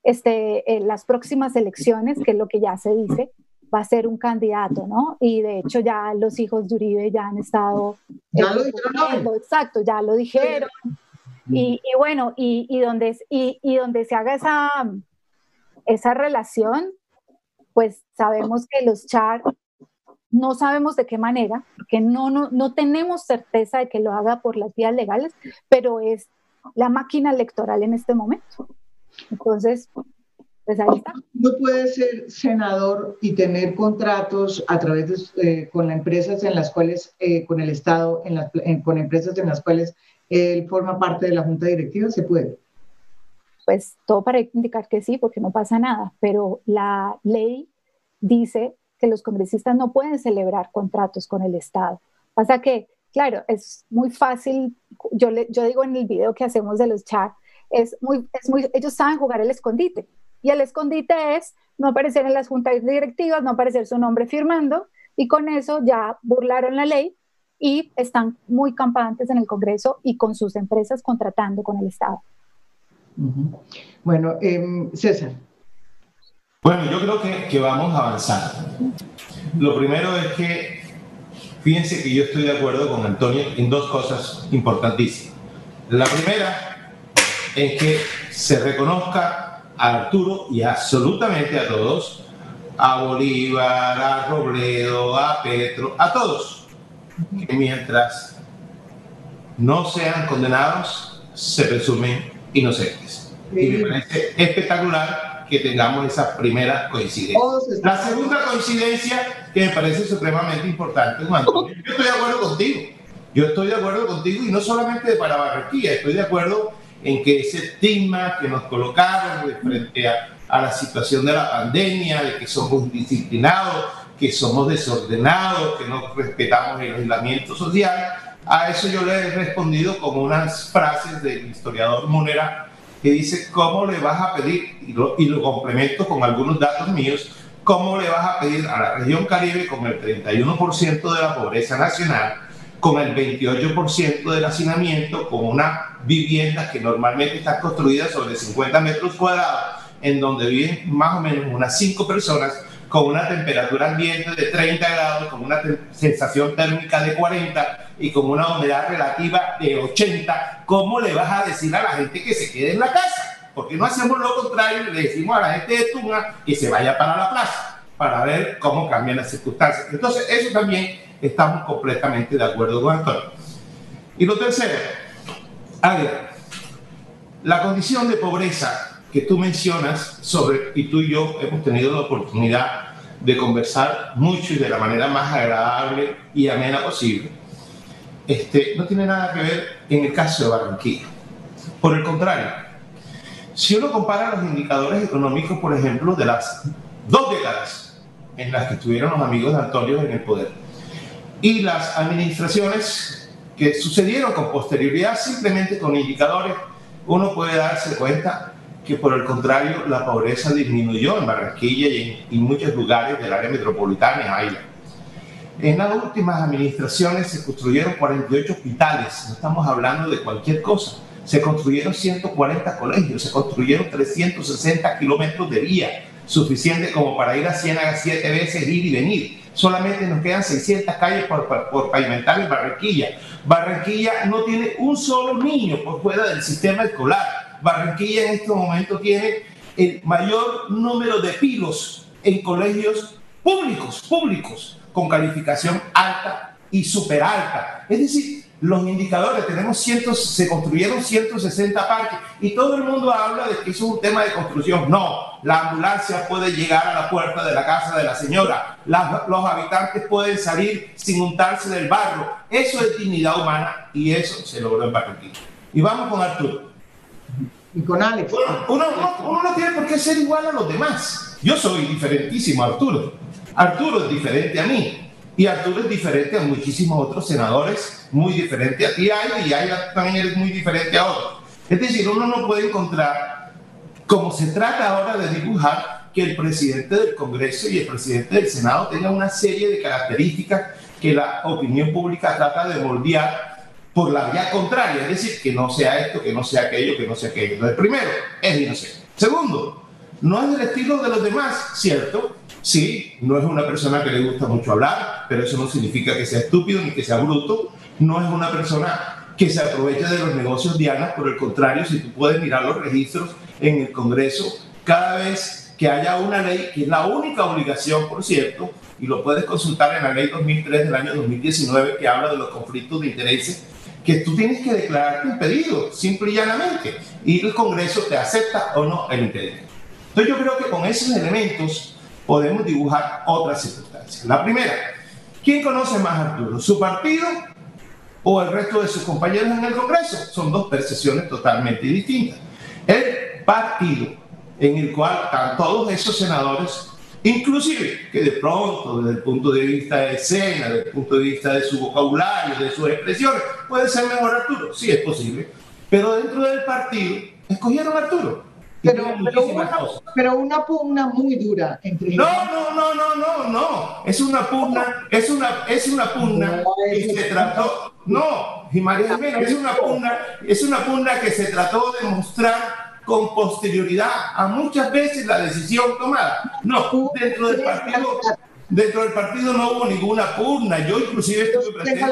este, en las próximas elecciones, que es lo que ya se dice, va a ser un candidato, ¿no? Y de hecho ya los hijos de Uribe ya han estado... Ya lo dijeron. Exacto, ya lo dijeron. Y, bueno, y, y, donde, y, y, donde se haga esa, esa relación, pues sabemos que los char no sabemos de qué manera, porque no, no, no tenemos certeza de que lo haga por las vías legales, pero es la máquina electoral en este momento. Entonces, pues ahí está. No puede ser senador y tener contratos a través de, eh, con las empresas en las cuales, eh, con el Estado, en las, con empresas en las cuales él forma parte de la junta directiva, se puede. Pues todo para indicar que sí, porque no pasa nada, pero la ley dice que los congresistas no pueden celebrar contratos con el Estado. Pasa que, claro, es muy fácil, yo, le, yo digo en el video que hacemos de los chats, es muy, es muy, ellos saben jugar el escondite. Y el escondite es no aparecer en las juntas directivas, no aparecer su nombre firmando, y con eso ya burlaron la ley y están muy campantes en el Congreso y con sus empresas contratando con el Estado. Bueno, em, César. Bueno, yo creo que, que vamos avanzando. Lo primero es que, fíjense que yo estoy de acuerdo con Antonio en dos cosas importantísimas. La primera en que se reconozca a Arturo y absolutamente a todos, a Bolívar, a Robledo, a Petro, a todos, que mientras no sean condenados, se presumen inocentes. Y me parece espectacular que tengamos esa primera coincidencia. La segunda coincidencia que me parece supremamente importante, Juan yo estoy de acuerdo contigo. Yo estoy de acuerdo contigo y no solamente para Barranquilla, estoy de acuerdo en que ese estigma que nos colocaron de frente a, la situación de la pandemia, de que somos indisciplinados, que somos desordenados, que no respetamos el aislamiento social, a eso yo le he respondido con unas frases del historiador Monera que dice cómo le vas a pedir, y lo, y lo complemento con algunos datos míos, cómo le vas a pedir a la región Caribe con el 31% de la pobreza nacional, con el 28% del hacinamiento, con una vivienda que normalmente está construida sobre 50 metros cuadrados, en donde viven más o menos unas 5 personas, con una temperatura ambiente de 30 grados, con una sensación térmica de 40 y con una humedad relativa de 80, ¿cómo le vas a decir a la gente que se quede en la casa? Porque no hacemos lo contrario le decimos a la gente de Tunga que se vaya para la plaza para ver cómo cambian las circunstancias. Entonces, eso también estamos completamente de acuerdo con Antonio. Y lo tercero, Adrián, la condición de pobreza que tú mencionas sobre, y tú y yo hemos tenido la oportunidad de conversar mucho y de la manera más agradable y amena posible, este, no tiene nada que ver en el caso de Barranquilla. Por el contrario, si uno compara los indicadores económicos, por ejemplo, de las dos décadas en las que estuvieron los amigos de Antonio en el poder, y las administraciones que sucedieron con posterioridad, simplemente con indicadores, uno puede darse cuenta que por el contrario la pobreza disminuyó en Barranquilla y en, muchos lugares del área metropolitana y. En las últimas administraciones se construyeron 48 hospitales, no estamos hablando de cualquier cosa. Se construyeron 140 colegios, se construyeron 360 kilómetros de vía, suficiente como para ir a Ciénaga siete veces, ir y venir. Solamente nos quedan 600 calles por, por, pavimentar en Barranquilla. Barranquilla no tiene un solo niño por fuera del sistema escolar. Barranquilla en este momento tiene el mayor número de pilos en colegios públicos, públicos, con calificación alta y super alta. Es decir, los indicadores, tenemos cientos, se construyeron 160 parques y todo el mundo habla de que eso es un tema de construcción. No, la ambulancia puede llegar a la puerta de la casa de la señora, los habitantes pueden salir sin untarse del barro. Eso es dignidad humana y eso se logró en Barranquilla. Y vamos con Arturo. Y con Alex. Uno, uno no tiene por qué ser igual a los demás. Yo soy diferentísimo, Arturo. Arturo es diferente a mí. Y Arturo es diferente a muchísimos otros senadores, muy diferente a ti, y también eres muy diferente a otros. Es decir, uno no puede encontrar, como se trata ahora de dibujar, que el presidente del Congreso y el presidente del Senado tengan una serie de características que la opinión pública trata de moldear por la vía contraria, es decir, que no sea esto, que no sea aquello, que no sea aquello. Entonces, primero, es inocente. Segundo, no es del estilo de los demás, ¿cierto? Sí, no es una persona que le gusta mucho hablar, pero eso no significa que sea estúpido ni que sea bruto. No es una persona que se aproveche de los negocios dianas, por el contrario, si tú puedes mirar los registros en el Congreso, cada vez que haya una ley, que es la única obligación, por cierto, y lo puedes consultar en la ley 2003 del año 2019, que habla de los conflictos de intereses, que tú tienes que declararte impedido, simple y llanamente, y el Congreso te acepta o no el impedimento. Entonces yo creo que con esos elementos podemos dibujar otras circunstancias. La primera, ¿quién conoce más Arturo? ¿Su partido o el resto de sus compañeros en el Congreso? Son dos percepciones totalmente distintas. El partido en el cual están todos esos senadores, inclusive que de pronto, desde el punto de vista de escena, desde el punto de vista de su vocabulario, de sus expresiones, puede ser mejor Arturo, sí es posible, pero dentro del partido escogieron Arturo pero, pero, una, pugna muy dura entre no no no no no no. Es una pugna es una es una pugna que se trató no María es una pugna es una pugna que se trató de mostrar con posterioridad a muchas veces la decisión tomada. No dentro del partido dentro del partido no hubo ninguna pugna. Yo inclusive estuve presente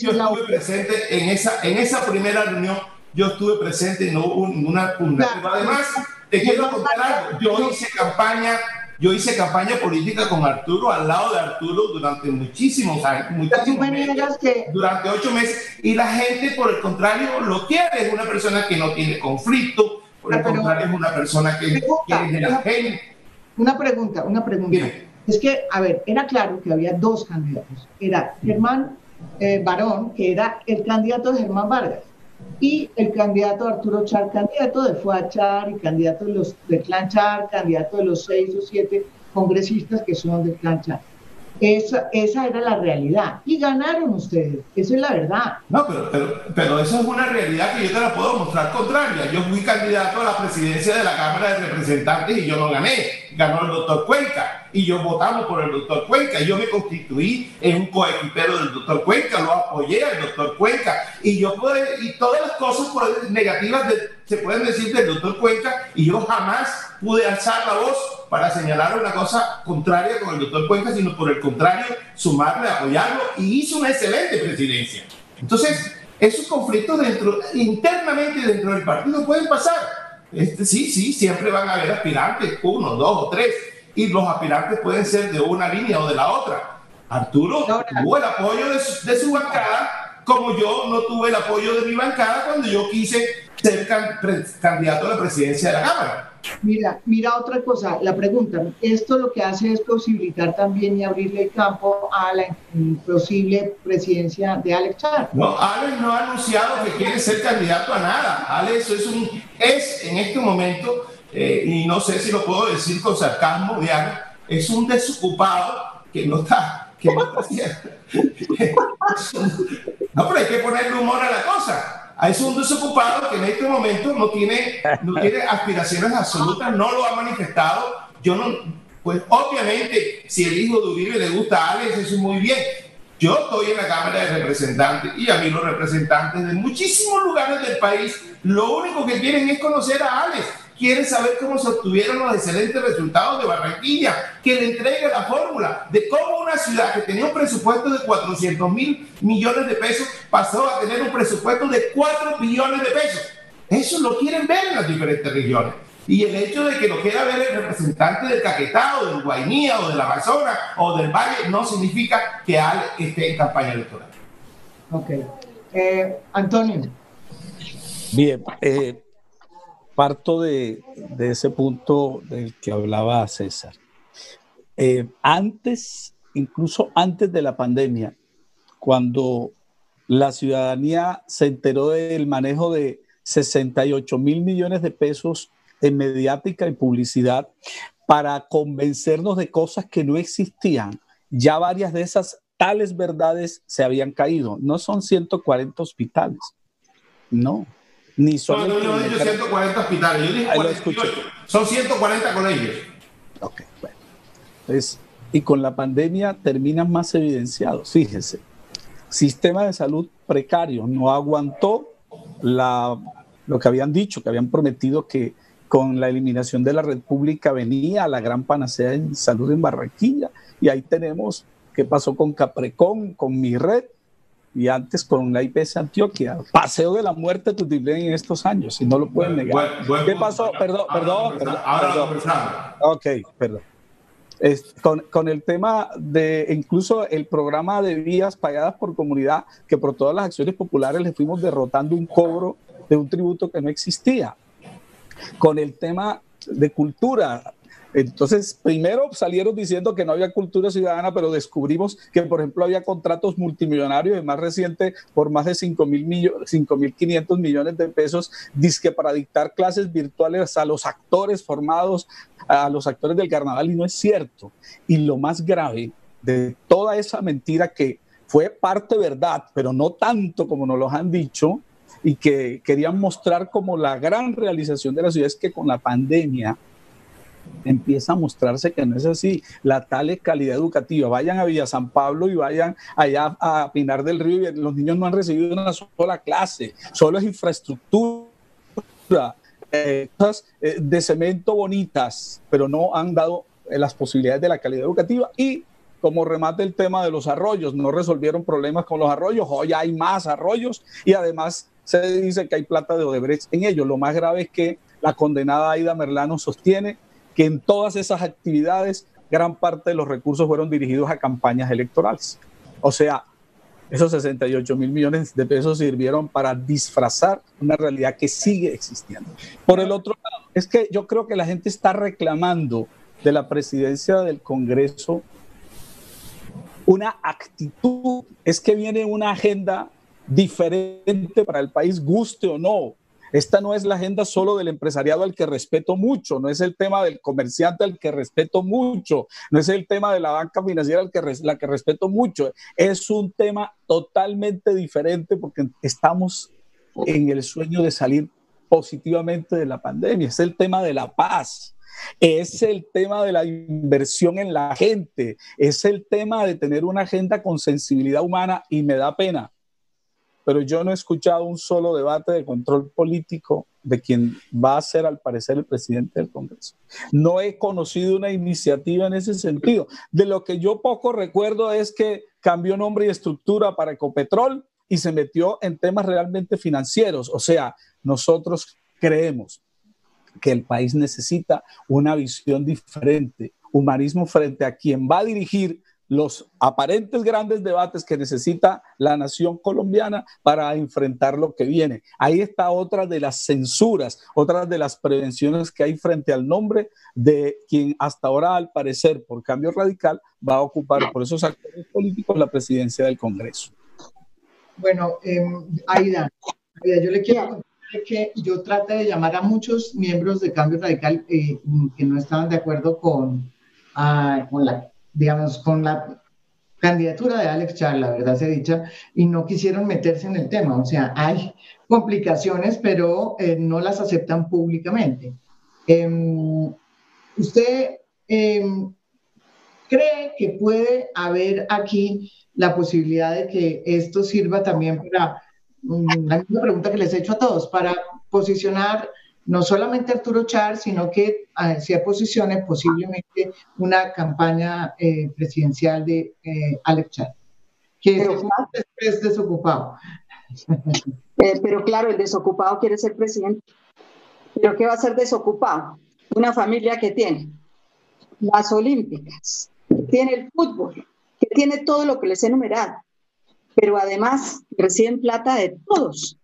yo estuve presente en esa en esa primera reunión yo estuve presente y no hubo ninguna pugna. además, te quiero contar algo. Yo hice campaña, yo hice campaña política con Arturo, al lado de Arturo, durante muchísimos años, muchísimos meses, durante ocho meses, y la gente, por el contrario, lo quiere. Es una persona que no tiene conflicto, por el contrario, es una persona que, quiere de la gente. Una pregunta, una pregunta. Es que, a ver, era claro que había dos candidatos. Era Germán eh, Barón, que era el candidato de Germán Vargas y el candidato Arturo Char, candidato de FUA Char y candidato de los de Clan Char, candidato de los seis o siete congresistas que son del Clan Char. Esa, esa era la realidad. Y ganaron ustedes. Eso es la verdad. No, pero, pero, pero eso es una realidad que yo te la puedo mostrar contraria. Yo fui candidato a la presidencia de la Cámara de Representantes y yo no gané. Ganó el doctor Cuenca y yo votamos por el doctor Cuenca. Yo me constituí en un coequipero del doctor Cuenca, lo apoyé al doctor Cuenca y yo puedo, y todas las cosas negativas se pueden decir del doctor Cuenca y yo jamás pude alzar la voz para señalar una cosa contraria con el doctor Cuenca, sino por el contrario, sumarle, apoyarlo y hizo una excelente presidencia. Entonces, esos conflictos dentro, internamente dentro del partido pueden pasar. Este, sí, sí, siempre van a haber aspirantes, uno, dos o tres, y los aspirantes pueden ser de una línea o de la otra. Arturo tuvo el apoyo de de su bancada, como yo no tuve el apoyo de mi bancada cuando yo quise ser candidato a la presidencia de la Cámara. Mira, mira otra cosa, la pregunta, esto lo que hace es posibilitar también y abrirle el campo a la posible presidencia de Alex Char. No, Alex no ha anunciado que quiere ser candidato a nada. Alex es un, es en este momento, eh, y no sé si lo puedo decir con sarcasmo, Diana, es un desocupado que no está, no pero hay que ponerle humor a la cosa es un desocupado que en este momento no tiene, no tiene aspiraciones absolutas, no lo ha manifestado. Yo no, pues obviamente, si el hijo de Uribe le gusta a Alex, eso es muy bien. Yo estoy en la Cámara de Representantes y a mí los representantes de muchísimos lugares del país lo único que quieren es conocer a Alex quiere saber cómo se obtuvieron los excelentes resultados de Barranquilla, que le entregue la fórmula de cómo una ciudad que tenía un presupuesto de 400 mil millones de pesos pasó a tener un presupuesto de 4 billones de pesos. Eso lo quieren ver en las diferentes regiones. Y el hecho de que lo quiera ver el representante del Caquetá o del Guainía o de la Amazonas o del Valle no significa que Ale esté en campaña electoral. Ok. Eh, Antonio. Bien, eh, parto de, ese punto del que hablaba César. Eh, antes, incluso antes de la pandemia, cuando la ciudadanía se enteró del manejo de 68 mil millones de pesos en mediática y publicidad para convencernos de cosas que no existían, ya varias de esas tales verdades se habían caído. No son 140 hospitales, no, ni son. No, no, yo 140 hospitales, yo dije 48. Son 140 colegios. Ok, bueno. Y con la pandemia terminan más evidenciados. Fíjese, sistema de salud precario, no aguantó la, lo que habían dicho, que habían prometido que con la eliminación de la red pública venía la gran panacea en salud en Barranquilla. Y ahí tenemos qué pasó con Caprecón, con mi red, y antes con la IPS Antioquia. Paseo de la muerte Tutiplén en estos años, si no lo pueden negar. ¿Qué pasó? Perdón, perdón. Ahora perdón, Ok, perdón. con, con, el tema de incluso el programa de vías pagadas por comunidad, que por todas las acciones populares le fuimos derrotando un cobro de un tributo que no existía. Con el tema de cultura, entonces, primero salieron diciendo que no había cultura ciudadana, pero descubrimos que, por ejemplo, había contratos multimillonarios, el más reciente por más de 5.500 millones de pesos, disque para dictar clases virtuales a los actores formados, a los actores del carnaval, y no es cierto. Y lo más grave de toda esa mentira que fue parte verdad, pero no tanto como nos lo han dicho, y que querían mostrar como la gran realización de la ciudad es que con la pandemia empieza a mostrarse que no es así. La tal es calidad educativa. Vayan a Villa San Pablo y vayan allá a Pinar del Río y los niños no han recibido una sola clase, solo es infraestructura. Eh, cosas eh, de cemento bonitas, pero no han dado eh, las posibilidades de la calidad educativa y como remate el tema de los arroyos, no resolvieron problemas con los arroyos, hoy hay más arroyos y además se dice que hay plata de Odebrecht en ellos. Lo más grave es que la condenada Aida Merlano sostiene que en todas esas actividades gran parte de los recursos fueron dirigidos a campañas electorales. O sea, esos 68 mil millones de pesos sirvieron para disfrazar una realidad que sigue existiendo. Por el otro lado, es que yo creo que la gente está reclamando de la presidencia del Congreso una actitud, es que viene una agenda diferente para el país, guste o no, Esta no es la agenda solo del empresariado al que respeto mucho, no es el tema del comerciante al que respeto mucho, no es el tema de la banca financiera al que la que respeto mucho, es un tema totalmente diferente porque estamos en el sueño de salir positivamente de la pandemia, es el tema de la paz, es el tema de la inversión en la gente, es el tema de tener una agenda con sensibilidad humana y me da pena, pero yo no he escuchado un solo debate de control político de quien va a ser al parecer el presidente del Congreso. No he conocido una iniciativa en ese sentido. De lo que yo poco recuerdo es que cambió nombre y estructura para Ecopetrol y se metió en temas realmente financieros. O sea, nosotros creemos que el país necesita una visión diferente, humanismo frente a quien va a dirigir los aparentes grandes debates que necesita la nación colombiana para enfrentar lo que viene. Ahí está otra de las censuras, otra de las prevenciones que hay frente al nombre de quien hasta ahora, al parecer, por cambio radical, va a ocupar por esos actores políticos la presidencia del Congreso. Bueno, eh, Aida, yo le quiero contar que yo traté de llamar a muchos miembros de Cambio Radical eh, que no estaban de acuerdo con, ah, con la digamos, con la candidatura de Alex Char, la verdad se dicha, y no quisieron meterse en el tema. O sea, hay complicaciones, pero eh, no las aceptan públicamente. Em, ¿Usted em, cree que puede haber aquí la posibilidad de que esto sirva también para, mm, la misma pregunta que les he hecho a todos, para posicionar no solamente Arturo Char, sino que ah, se posicione posiblemente una campaña eh, presidencial de eh, Alex Char, que es desocupado. Eh, pero claro, el desocupado quiere ser presidente. ¿Pero qué va a ser desocupado? Una familia que tiene las Olímpicas, que tiene el fútbol, que tiene todo lo que les he enumerado, pero además reciben plata de todos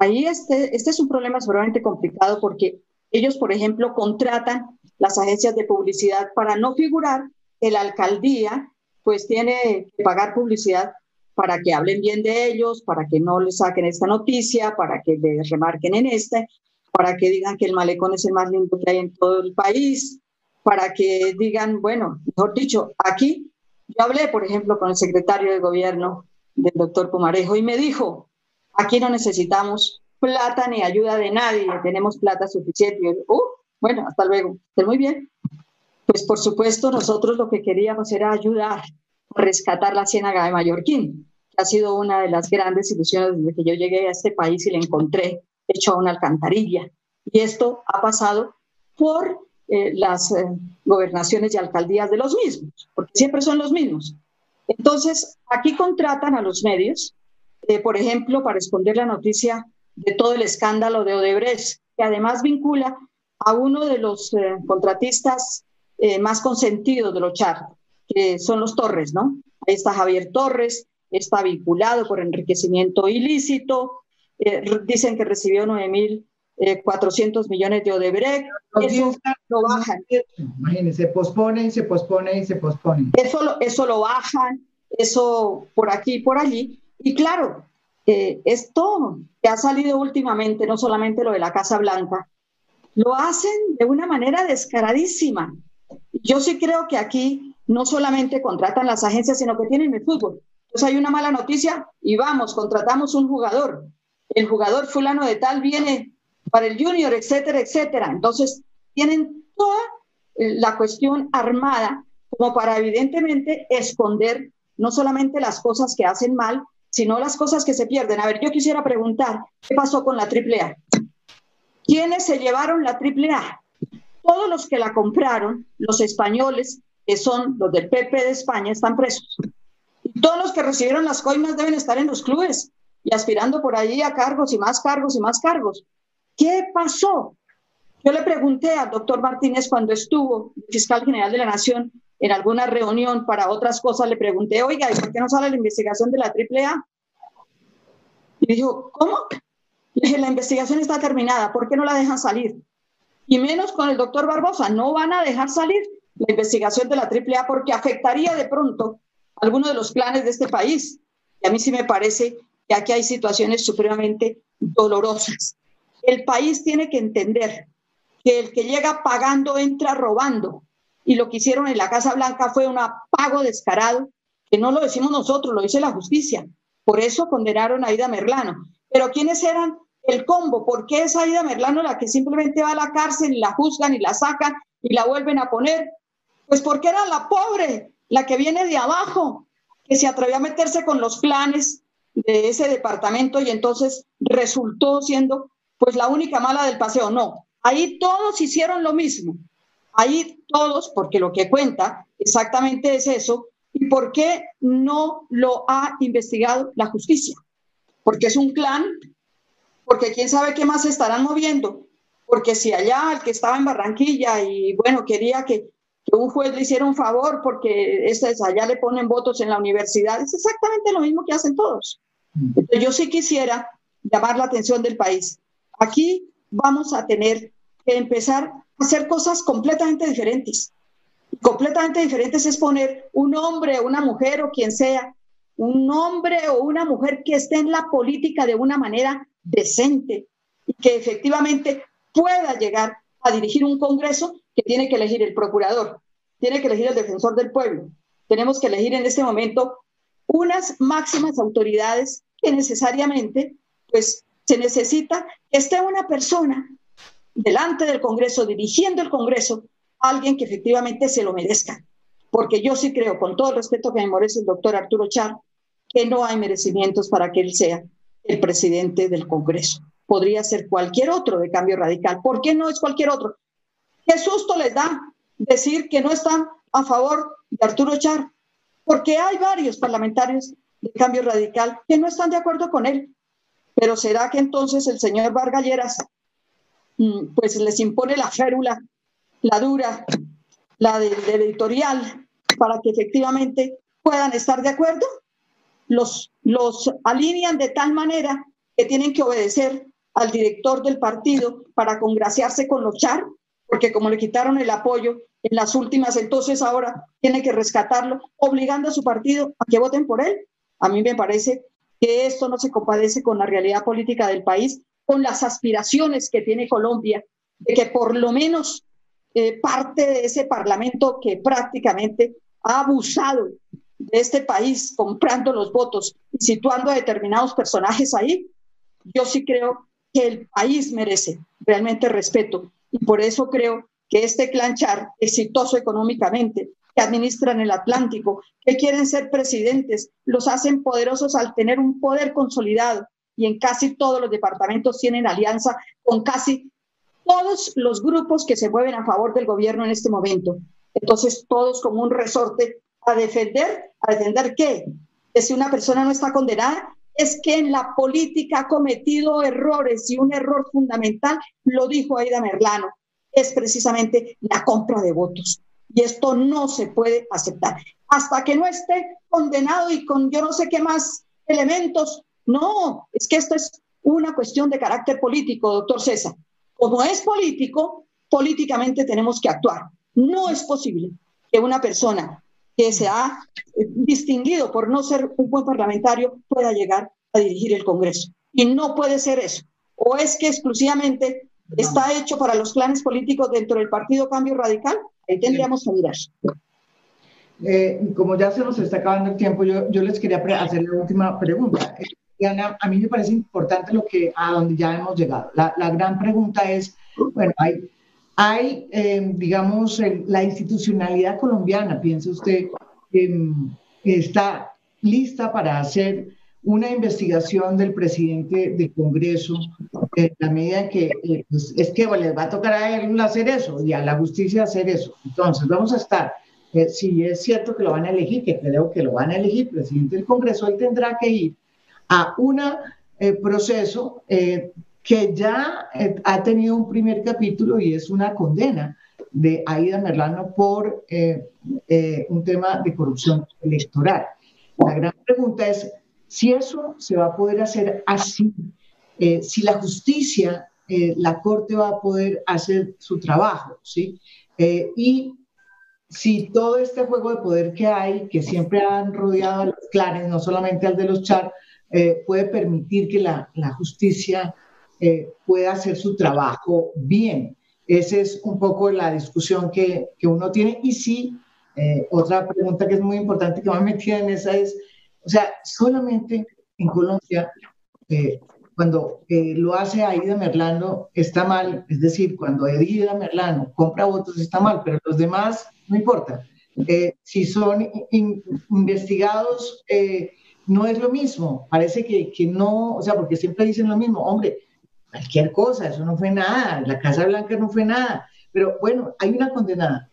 Ahí este, este es un problema seguramente complicado porque ellos, por ejemplo, contratan las agencias de publicidad para no figurar en la alcaldía, pues tiene que pagar publicidad para que hablen bien de ellos, para que no les saquen esta noticia, para que les remarquen en este, para que digan que el malecón es el más lindo que hay en todo el país, para que digan, bueno, mejor dicho, aquí yo hablé, por ejemplo, con el secretario de gobierno del doctor Pumarejo y me dijo, Aquí no necesitamos plata ni ayuda de nadie, tenemos plata suficiente. Uh, bueno, hasta luego. muy bien. Pues por supuesto, nosotros lo que queríamos era ayudar a rescatar la ciénaga de Mallorquín, que ha sido una de las grandes ilusiones desde que yo llegué a este país y la encontré hecho a una alcantarilla. Y esto ha pasado por eh, las eh, gobernaciones y alcaldías de los mismos, porque siempre son los mismos. Entonces, aquí contratan a los medios eh, por ejemplo, para responder la noticia de todo el escándalo de Odebrecht, que además vincula a uno de los eh, contratistas eh, más consentidos de los char, que son los Torres, ¿no? Ahí está Javier Torres, está vinculado por enriquecimiento ilícito, dicen que recibió 9.400 millones de Odebrecht, eso lo bajan. Imagínense, se pospone y se pospone y se pospone. Eso, eso lo bajan, eso por aquí y por allí, y claro, eh, esto que ha salido últimamente, no solamente lo de la Casa Blanca, lo hacen de una manera descaradísima. Yo sí creo que aquí no solamente contratan las agencias, sino que tienen el fútbol. Entonces hay una mala noticia y vamos, contratamos un jugador. El jugador fulano de tal viene para el junior, etcétera, etcétera. Entonces tienen toda eh, la cuestión armada como para evidentemente esconder no solamente las cosas que hacen mal, sino las cosas que se pierden. A ver, yo quisiera preguntar, ¿qué pasó con la AAA? ¿Quiénes se llevaron la AAA? Todos los que la compraron, los españoles, que son los del PP de España, están presos. Y todos los que recibieron las coimas deben estar en los clubes y aspirando por allí a cargos y más cargos y más cargos. ¿Qué pasó? Yo le pregunté al doctor Martínez cuando estuvo fiscal general de la Nación en alguna reunión para otras cosas, le pregunté, oiga, ¿y por qué no sale la investigación de la AAA? Y dijo, ¿cómo? Le dije, la investigación está terminada, ¿por qué no la dejan salir? Y menos con el doctor Barbosa, no van a dejar salir la investigación de la AAA porque afectaría de pronto algunos de los planes de este país. Y a mí sí me parece que aquí hay situaciones supremamente dolorosas. el país tiene que entender que el que llega pagando entra robando. Y lo que hicieron en la Casa Blanca fue un pago descarado, que no lo decimos nosotros, lo dice la justicia. Por eso condenaron a Aida Merlano. Pero ¿quiénes eran el combo? ¿Por qué es Aida Merlano la que simplemente va a la cárcel y la juzgan y la sacan y la vuelven a poner? Pues porque era la pobre, la que viene de abajo, que se atrevió a meterse con los planes de ese departamento y entonces resultó siendo pues la única mala del paseo. No, ahí todos hicieron lo mismo. Ahí todos, porque lo que cuenta exactamente es eso. ¿Y por qué no lo ha investigado la justicia? Porque es un clan, porque quién sabe qué más se estarán moviendo. Porque si allá el que estaba en Barranquilla y bueno, quería que, que un juez le hiciera un favor porque este, allá le ponen votos en la universidad, es exactamente lo mismo que hacen todos. Entonces, yo sí quisiera llamar la atención del país Aquí vamos a tener empezar a hacer cosas completamente diferentes. Completamente diferentes es poner un hombre una mujer o quien sea, un hombre o una mujer que esté en la política de una manera decente y que efectivamente pueda llegar a dirigir un Congreso que tiene que elegir el procurador, tiene que elegir el defensor del pueblo. Tenemos que elegir en este momento unas máximas autoridades que necesariamente pues se necesita que esté una persona delante del Congreso, dirigiendo el Congreso, alguien que efectivamente se lo merezca. Porque yo sí creo, con todo el respeto que me merece el doctor Arturo Char, que no hay merecimientos para que él sea el presidente del Congreso. Podría ser cualquier otro de cambio radical. ¿Por qué no es cualquier otro? ¿Qué susto les da decir que no están a favor de Arturo Char? Porque hay varios parlamentarios de cambio radical que no están de acuerdo con él. Pero ¿será que entonces el señor Vargalleras pues les impone la férula, la dura, la del editorial, para que efectivamente puedan estar de acuerdo? Los, los alinean de tal manera que tienen que obedecer al director del partido para congraciarse con los char, porque como le quitaron el apoyo en las últimas, entonces ahora tiene que rescatarlo, obligando a su partido a que voten por él. A mí me parece que esto no se compadece con la realidad política del país, con las aspiraciones que tiene Colombia, de que por lo menos eh, parte de ese parlamento que prácticamente ha abusado de este país comprando los votos y situando a determinados personajes ahí, yo sí creo que el país merece realmente respeto. Y por eso creo que este clanchar exitoso económicamente que administran el Atlántico, que quieren ser presidentes, los hacen poderosos al tener un poder consolidado y en casi todos los departamentos tienen alianza con casi todos los grupos que se mueven a favor del gobierno en este momento. Entonces, todos como un resorte a defender, ¿a defender qué? Que si una persona no está condenada, es que en la política ha cometido errores y un error fundamental, lo dijo Aida Merlano, es precisamente la compra de votos. Y esto no se puede aceptar. Hasta que no esté condenado y con yo no sé qué más elementos. No, es que esto es una cuestión de carácter político, doctor César. Como es político, políticamente tenemos que actuar. No es posible que una persona que se ha eh, distinguido por no ser un buen parlamentario pueda llegar a dirigir el Congreso. Y no puede ser eso. O es que exclusivamente está hecho para los planes políticos dentro del Partido Cambio Radical, Ahí tendríamos que mirar. Eh, como ya se nos está acabando el tiempo, yo, yo les quería hacer la última pregunta. Eh, Diana, a mí me parece importante lo que, a donde ya hemos llegado. La, la gran pregunta es, bueno, hay, hay eh, digamos, la institucionalidad colombiana, piensa usted, em, está lista para hacer una investigación del presidente del Congreso en la medida que eh, pues, es que les va a tocar a él hacer eso y a la justicia hacer eso. Entonces, vamos a estar, eh, si es cierto que lo van a elegir, que creo que lo van a elegir presidente del Congreso, él tendrá que ir a un eh, proceso que ya ha tenido un primer capítulo y es una condena de Aida Merlano por un tema de corrupción electoral. La gran pregunta es, si eso se va a poder hacer así, eh, si la justicia, eh, la Corte va a poder hacer su trabajo, ¿sí? Eh, y si todo este juego de poder que hay, que siempre han rodeado a los clanes, no solamente al de los char, puede permitir que la, justicia eh, pueda hacer su trabajo bien. Esa es un poco la discusión que, que uno tiene. Y sí, eh, otra pregunta que es muy importante que me metida en esa es, o sea, solamente en Colombia, eh, cuando lo hace Aida Merlano está mal, es decir, cuando Aida Merlano compra votos está mal, pero los demás no importa. si son investigados, no es lo mismo. Parece que, que no, o sea, porque siempre dicen lo mismo, hombre, cualquier cosa, eso no fue nada, la Casa Blanca no fue nada, pero bueno, hay una condenada.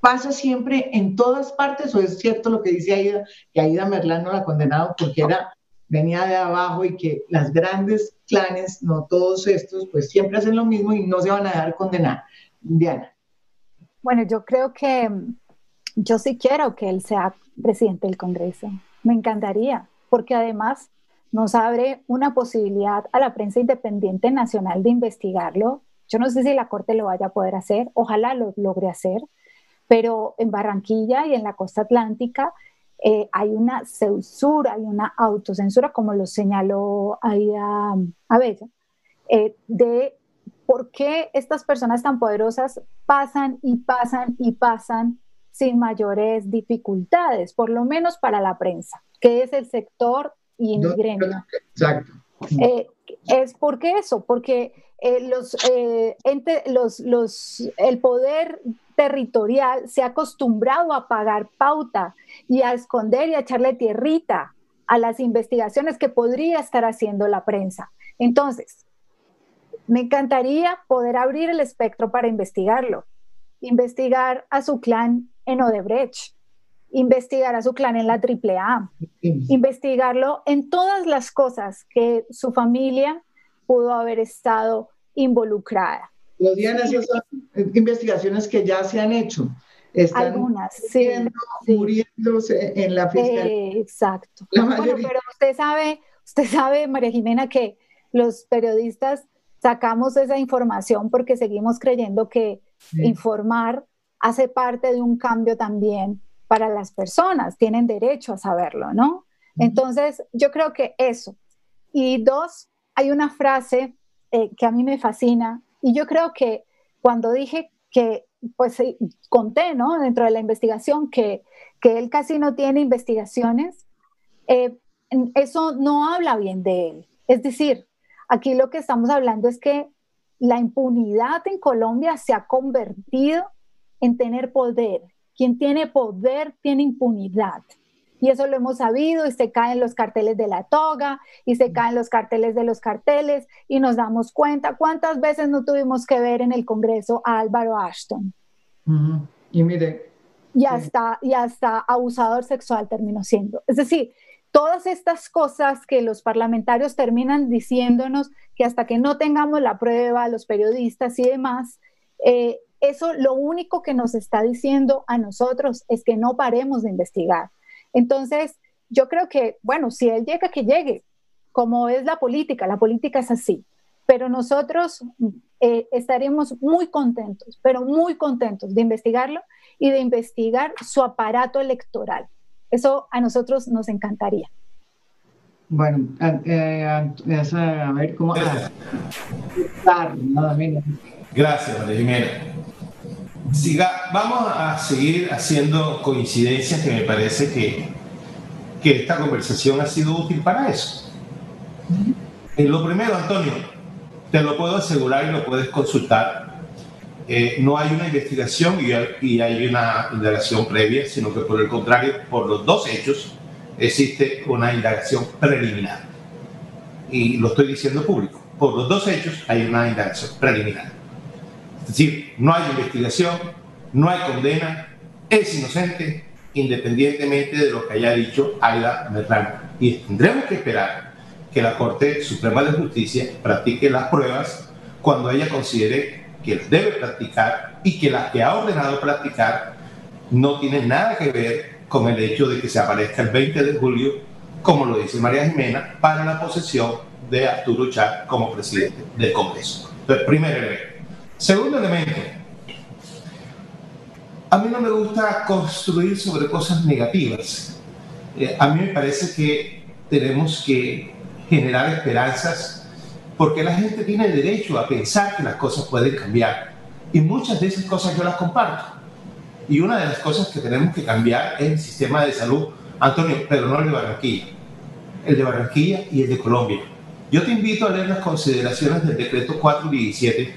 ¿Pasa siempre en todas partes o es cierto lo que dice Aida, que Aida Merlán no la ha condenado porque era, venía de abajo y que las grandes clanes, no todos estos, pues siempre hacen lo mismo y no se van a dejar condenar? Diana. Bueno, yo creo que yo sí quiero que él sea presidente del Congreso. Me encantaría, porque además nos abre una posibilidad a la prensa independiente nacional de investigarlo. Yo no sé si la Corte lo vaya a poder hacer, ojalá lo logre hacer, pero en Barranquilla y en la costa atlántica eh, hay una censura, hay una autocensura, como lo señaló Aida Abella, eh, de por qué estas personas tan poderosas pasan y pasan y pasan sin mayores dificultades, por lo menos para la prensa, que es el sector y gremio. Exacto. Eh, es porque eso, porque eh, los, eh, los, los, el poder territorial se ha acostumbrado a pagar pauta y a esconder y a echarle tierrita a las investigaciones que podría estar haciendo la prensa. Entonces, me encantaría poder abrir el espectro para investigarlo, investigar a su clan en Odebrecht, investigar a su clan en la AAA, investigarlo en todas las cosas que su familia pudo haber estado involucrada. Los días son investigaciones que ya se han hecho. Están Algunas, sí, muriéndose en la fiscalía. Eh, exacto. Bueno, pero usted sabe, usted sabe, María Jimena, que los periodistas sacamos esa información porque seguimos creyendo que informar hace parte de un cambio también para las personas, tienen derecho a saberlo, ¿no? Entonces, yo creo que eso. Y dos, hay una frase eh, que a mí me fascina y yo creo que cuando dije que, pues conté, ¿no? Dentro de la investigación que, que él casi no tiene investigaciones, eh, eso no habla bien de él. Es decir, aquí lo que estamos hablando es que la impunidad en Colombia se ha convertido en tener poder. Quien tiene poder tiene impunidad. Y eso lo hemos sabido y se caen los carteles de la toga y se caen los carteles de los carteles y nos damos cuenta cuántas veces no tuvimos que ver en el Congreso a Álvaro Ashton. Y mire. Y hasta, y hasta abusador sexual terminó siendo. Es decir, todas estas cosas que los parlamentarios terminan diciéndonos que hasta que no tengamos la prueba, los periodistas y demás, eh, eso lo único que nos está diciendo a nosotros es que no paremos de investigar. Entonces, yo creo que, bueno, si él llega, que llegue, como es la política, la política es así, pero nosotros eh, estaremos muy contentos, pero muy contentos de investigarlo y de investigar su aparato electoral. Eso a nosotros nos encantaría. Bueno, eh, a ver cómo... Gracias, María Jimena. Siga, vamos a seguir haciendo coincidencias que me parece que, que esta conversación ha sido útil para eso. En eh, lo primero, Antonio, te lo puedo asegurar y lo puedes consultar. Eh, no hay una investigación y hay, una indagación previa, sino que por el contrario, por los dos hechos, existe una indagación preliminar. Y lo estoy diciendo público. Por los dos hechos hay una indagación preliminar. Es decir, no hay investigación, no hay condena, es inocente, independientemente de lo que haya dicho Aida Merlano. Y tendremos que esperar que la Corte Suprema de Justicia practique las pruebas cuando ella considere que las debe practicar y que las que ha ordenado practicar no tienen nada que ver con el hecho de que se aparezca el 20 de julio, como lo dice María Jimena, para la posesión de Arturo Char como presidente del Congreso. Entonces, primer elemento. Segundo elemento, a mí no me gusta construir sobre cosas negativas. Eh, a mí me parece que tenemos que generar esperanzas porque la gente tiene derecho a pensar que las cosas pueden cambiar. Y muchas de esas cosas yo las comparto. Y una de las cosas que tenemos que cambiar es el sistema de salud, Antonio, pero no el de Barranquilla, el de Barranquilla y el de Colombia. Yo te invito a leer las consideraciones del decreto 417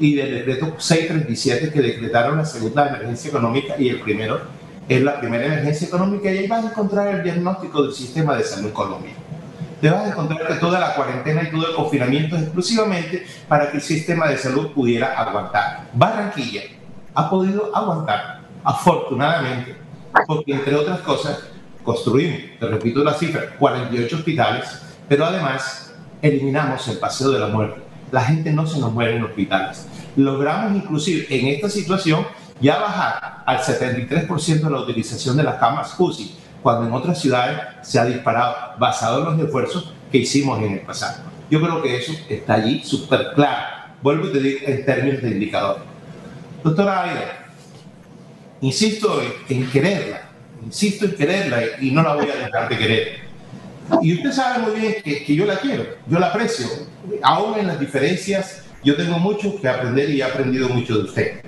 y del decreto 637 que decretaron la segunda emergencia económica y el primero es la primera emergencia económica y ahí vas a encontrar el diagnóstico del sistema de salud en Colombia te vas a encontrar que toda la cuarentena y todo el confinamiento exclusivamente para que el sistema de salud pudiera aguantar. Barranquilla ha podido aguantar, afortunadamente, porque entre otras cosas construimos, te repito la cifra, 48 hospitales, pero además eliminamos el paseo de la muerte. La gente no se nos muere en hospitales. Logramos inclusive en esta situación ya bajar al 73% de la utilización de las camas UCI cuando en otras ciudades se ha disparado basado en los esfuerzos que hicimos en el pasado. Yo creo que eso está allí súper claro. Vuelvo y te digo en términos de indicador. Doctora Aida, insisto en, quererla, insisto en quererla y no la voy a dejar de querer. Y usted sabe muy bien que, que, yo la quiero, yo la aprecio. Aún en las diferencias, yo tengo mucho que aprender y he aprendido mucho de usted.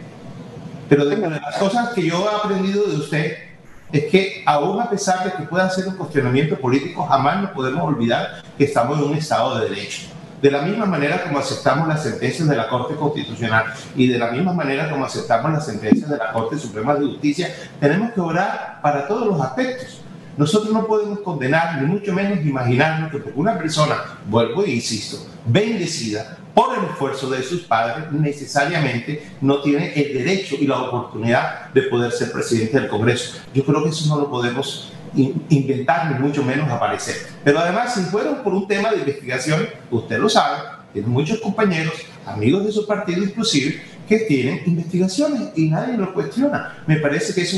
Pero de las cosas que yo he aprendido de usted es que aún a pesar de que pueda ser un cuestionamiento político, jamás nos podemos olvidar que estamos en un Estado de Derecho. De la misma manera como aceptamos las sentencias de la Corte Constitucional y de la misma manera como aceptamos las sentencias de la Corte Suprema de Justicia, tenemos que orar para todos los aspectos. Nosotros no podemos condenar, ni mucho menos imaginarnos que una persona, vuelvo e insisto, bendecida, por el esfuerzo de sus padres, necesariamente no tiene el derecho y la oportunidad de poder ser presidente del Congreso. Yo creo que eso no lo podemos inventar, ni mucho menos aparecer. Pero además, si fueron por un tema de investigación, usted lo sabe, tiene muchos compañeros, amigos de su partido inclusive, que tienen investigaciones y nadie lo cuestiona. Me parece que eso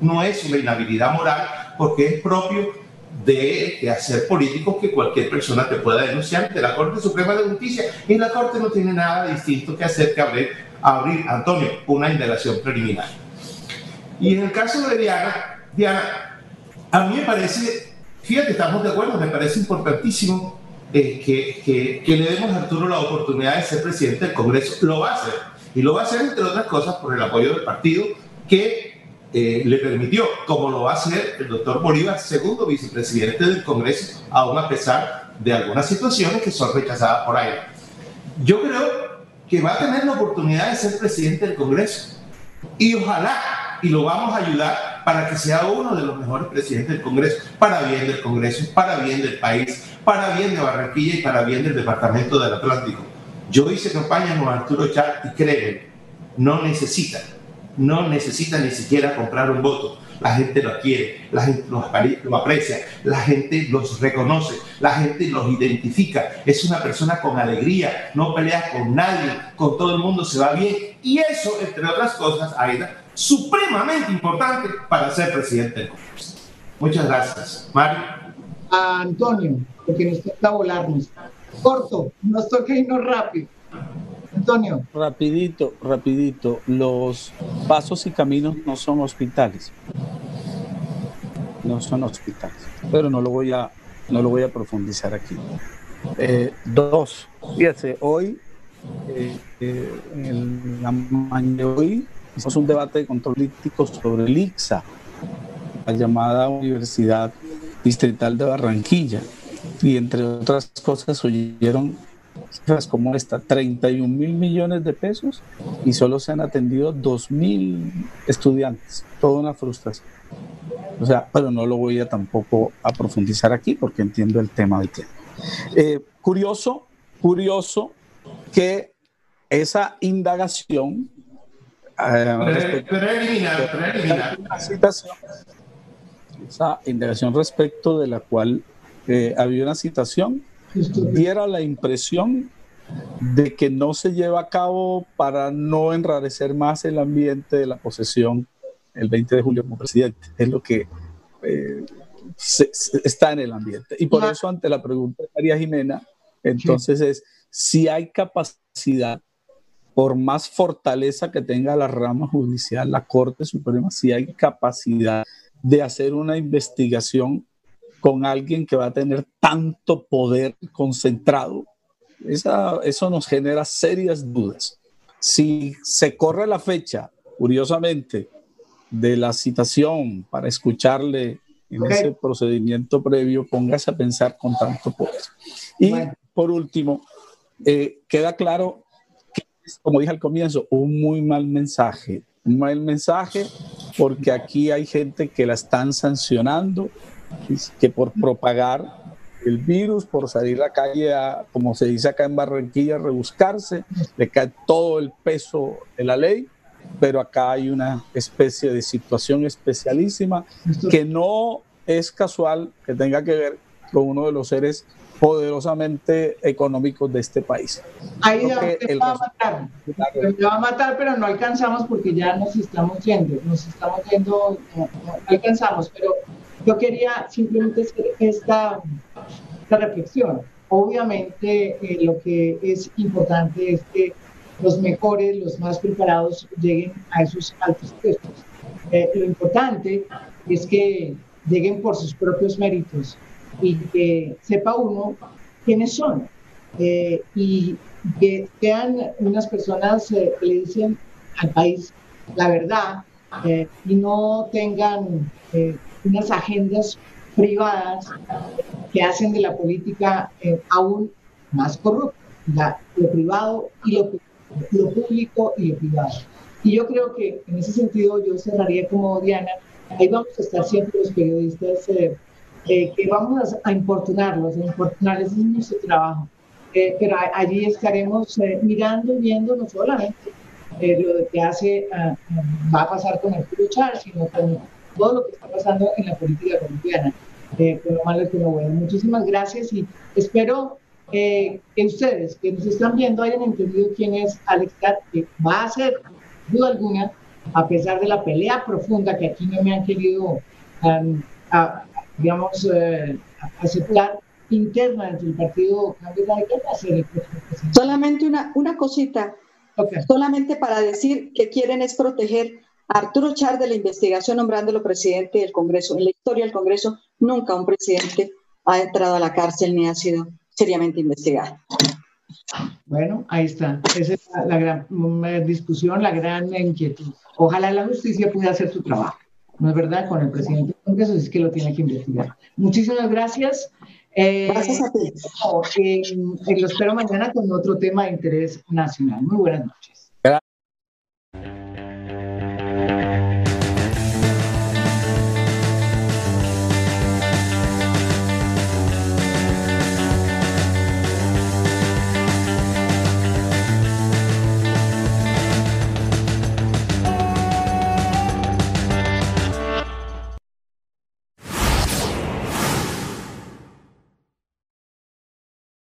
no es una inhabilidad moral porque es propio de, hacer políticos que cualquier persona te pueda denunciar ante la Corte Suprema de Justicia. Y la Corte no tiene nada distinto que hacer que abrir, abrir Antonio, una indagación preliminar. Y en el caso de Diana, Diana, a mí me parece, fíjate, estamos de acuerdo, me parece importantísimo eh, que, que, que, le demos a Arturo la oportunidad de ser presidente del Congreso. Lo va a hacer. Y lo va a hacer, entre otras cosas, por el apoyo del partido que eh, le permitió, como lo va a hacer el doctor Bolívar, segundo vicepresidente del Congreso, aún a pesar de algunas situaciones que son rechazadas por ahí. Yo creo que va a tener la oportunidad de ser presidente del Congreso y ojalá, y lo vamos a ayudar para que sea uno de los mejores presidentes del Congreso, para bien del Congreso, para bien del país, para bien de Barranquilla y para bien del Departamento del Atlántico. Yo hice campaña con Arturo Char y créeme, no necesita no necesita ni siquiera comprar un voto. La gente lo quiere, la gente lo aprecia, la gente los reconoce, la gente los identifica. Es una persona con alegría, no pelea con nadie, con todo el mundo se va bien. Y eso, entre otras cosas, Aida, supremamente importante para ser presidente del Congreso. Muchas gracias. Mario. Antonio, porque nos toca volarnos. Corto, nos toca irnos rápido. Antonio. Rapidito, rapidito. Los pasos y caminos no son hospitales. No son hospitales. Pero no lo voy a, no lo voy a profundizar aquí. Eh, dos. Fíjate, hoy, eh, eh, en la mañana de hoy, hicimos un debate de control político sobre el ICSA, la llamada Universidad Distrital de Barranquilla. Y entre otras cosas, oyeron cifras como esta, 31 mil millones de pesos y solo se han atendido 2 mil estudiantes. Toda una frustración. O sea, pero no lo voy a tampoco a profundizar aquí porque entiendo el tema del tema. Eh, curioso, curioso que esa indagación eh, esa indagación respecto de la cual eh, había una citación diera la impresión de que no se lleva a cabo para no enrarecer más el ambiente de la posesión el 20 de julio como presidente. Es lo que eh, está en el ambiente. Y por eso, ante la pregunta de María Jimena, entonces es si hay capacidad, por más fortaleza que tenga la rama judicial, la Corte Suprema, si hay capacidad de hacer una investigación con alguien que va a tener tanto poder concentrado eso nos genera serias dudas. Si se corre la fecha, curiosamente, de la citación para escucharle en ese procedimiento previo, póngase a pensar con tanto poder. Y por último, eh, queda claro que, como dije al comienzo, un muy mal mensaje. Un mal mensaje porque aquí hay gente que la están sancionando, que por propagar el virus, por salir a la calle, a, como se dice acá en Barranquilla, a rebuscarse, le cae todo el peso de la ley. Pero acá hay una especie de situación especialísima que no es casual que tenga que ver con uno de los seres poderosamente económicos de este país. Ahí usted va a matar, me va a matar, pero no alcanzamos porque ya nos estamos yendo, nos estamos yendo, no, alcanzamos, pero yo quería simplemente hacer esta, esta reflexión. Obviamente eh, lo que es importante es que los mejores, los más preparados lleguen a esos altos puestos. Eh, lo importante es que lleguen por sus propios méritos y que sepa uno quiénes son eh, y que sean unas personas que le dicen al país la verdad y no tengan unas agendas privadas que hacen de la política aún más corrupta, lo privado y lo lo público y lo privado. Y yo creo que en ese sentido yo cerraría como Diana, ahí vamos a estar siempre los periodistas eh, eh, que vamos a, importunarlos, a importunarles es nuestro trabajo. Eh, pero allí estaremos mirando y viendo no solamente lo que hace, ah, va a pasar con el Char, sino con todo lo que está pasando en la política colombiana, con lo malo y con lo bueno. Muchísimas gracias y espero eh, que ustedes que nos están viendo hayan entendido quién es Alex Cat, que va a ser, duda alguna, a pesar de la pelea profunda que aquí no me han querido, digamos, eh, aceptar interna entre el partido Cambio Radical, va a ser el presidente. Solamente una, una cosita, solamente para decir que quieren es proteger a Arturo Char de la investigación nombrándolo presidente del Congreso. En la historia del Congreso nunca un presidente ha entrado a la cárcel ni ha sido seriamente investigar. Bueno, ahí está. Esa es la, gran mm, discusión, la gran inquietud. Ojalá la justicia pueda hacer su trabajo. ¿No es verdad? Con el presidente del Congreso es que lo tiene que investigar. Muchísimas gracias. Eh, gracias a ti. Eh, lo espero mañana con otro tema de interés nacional. Muy buenas noches.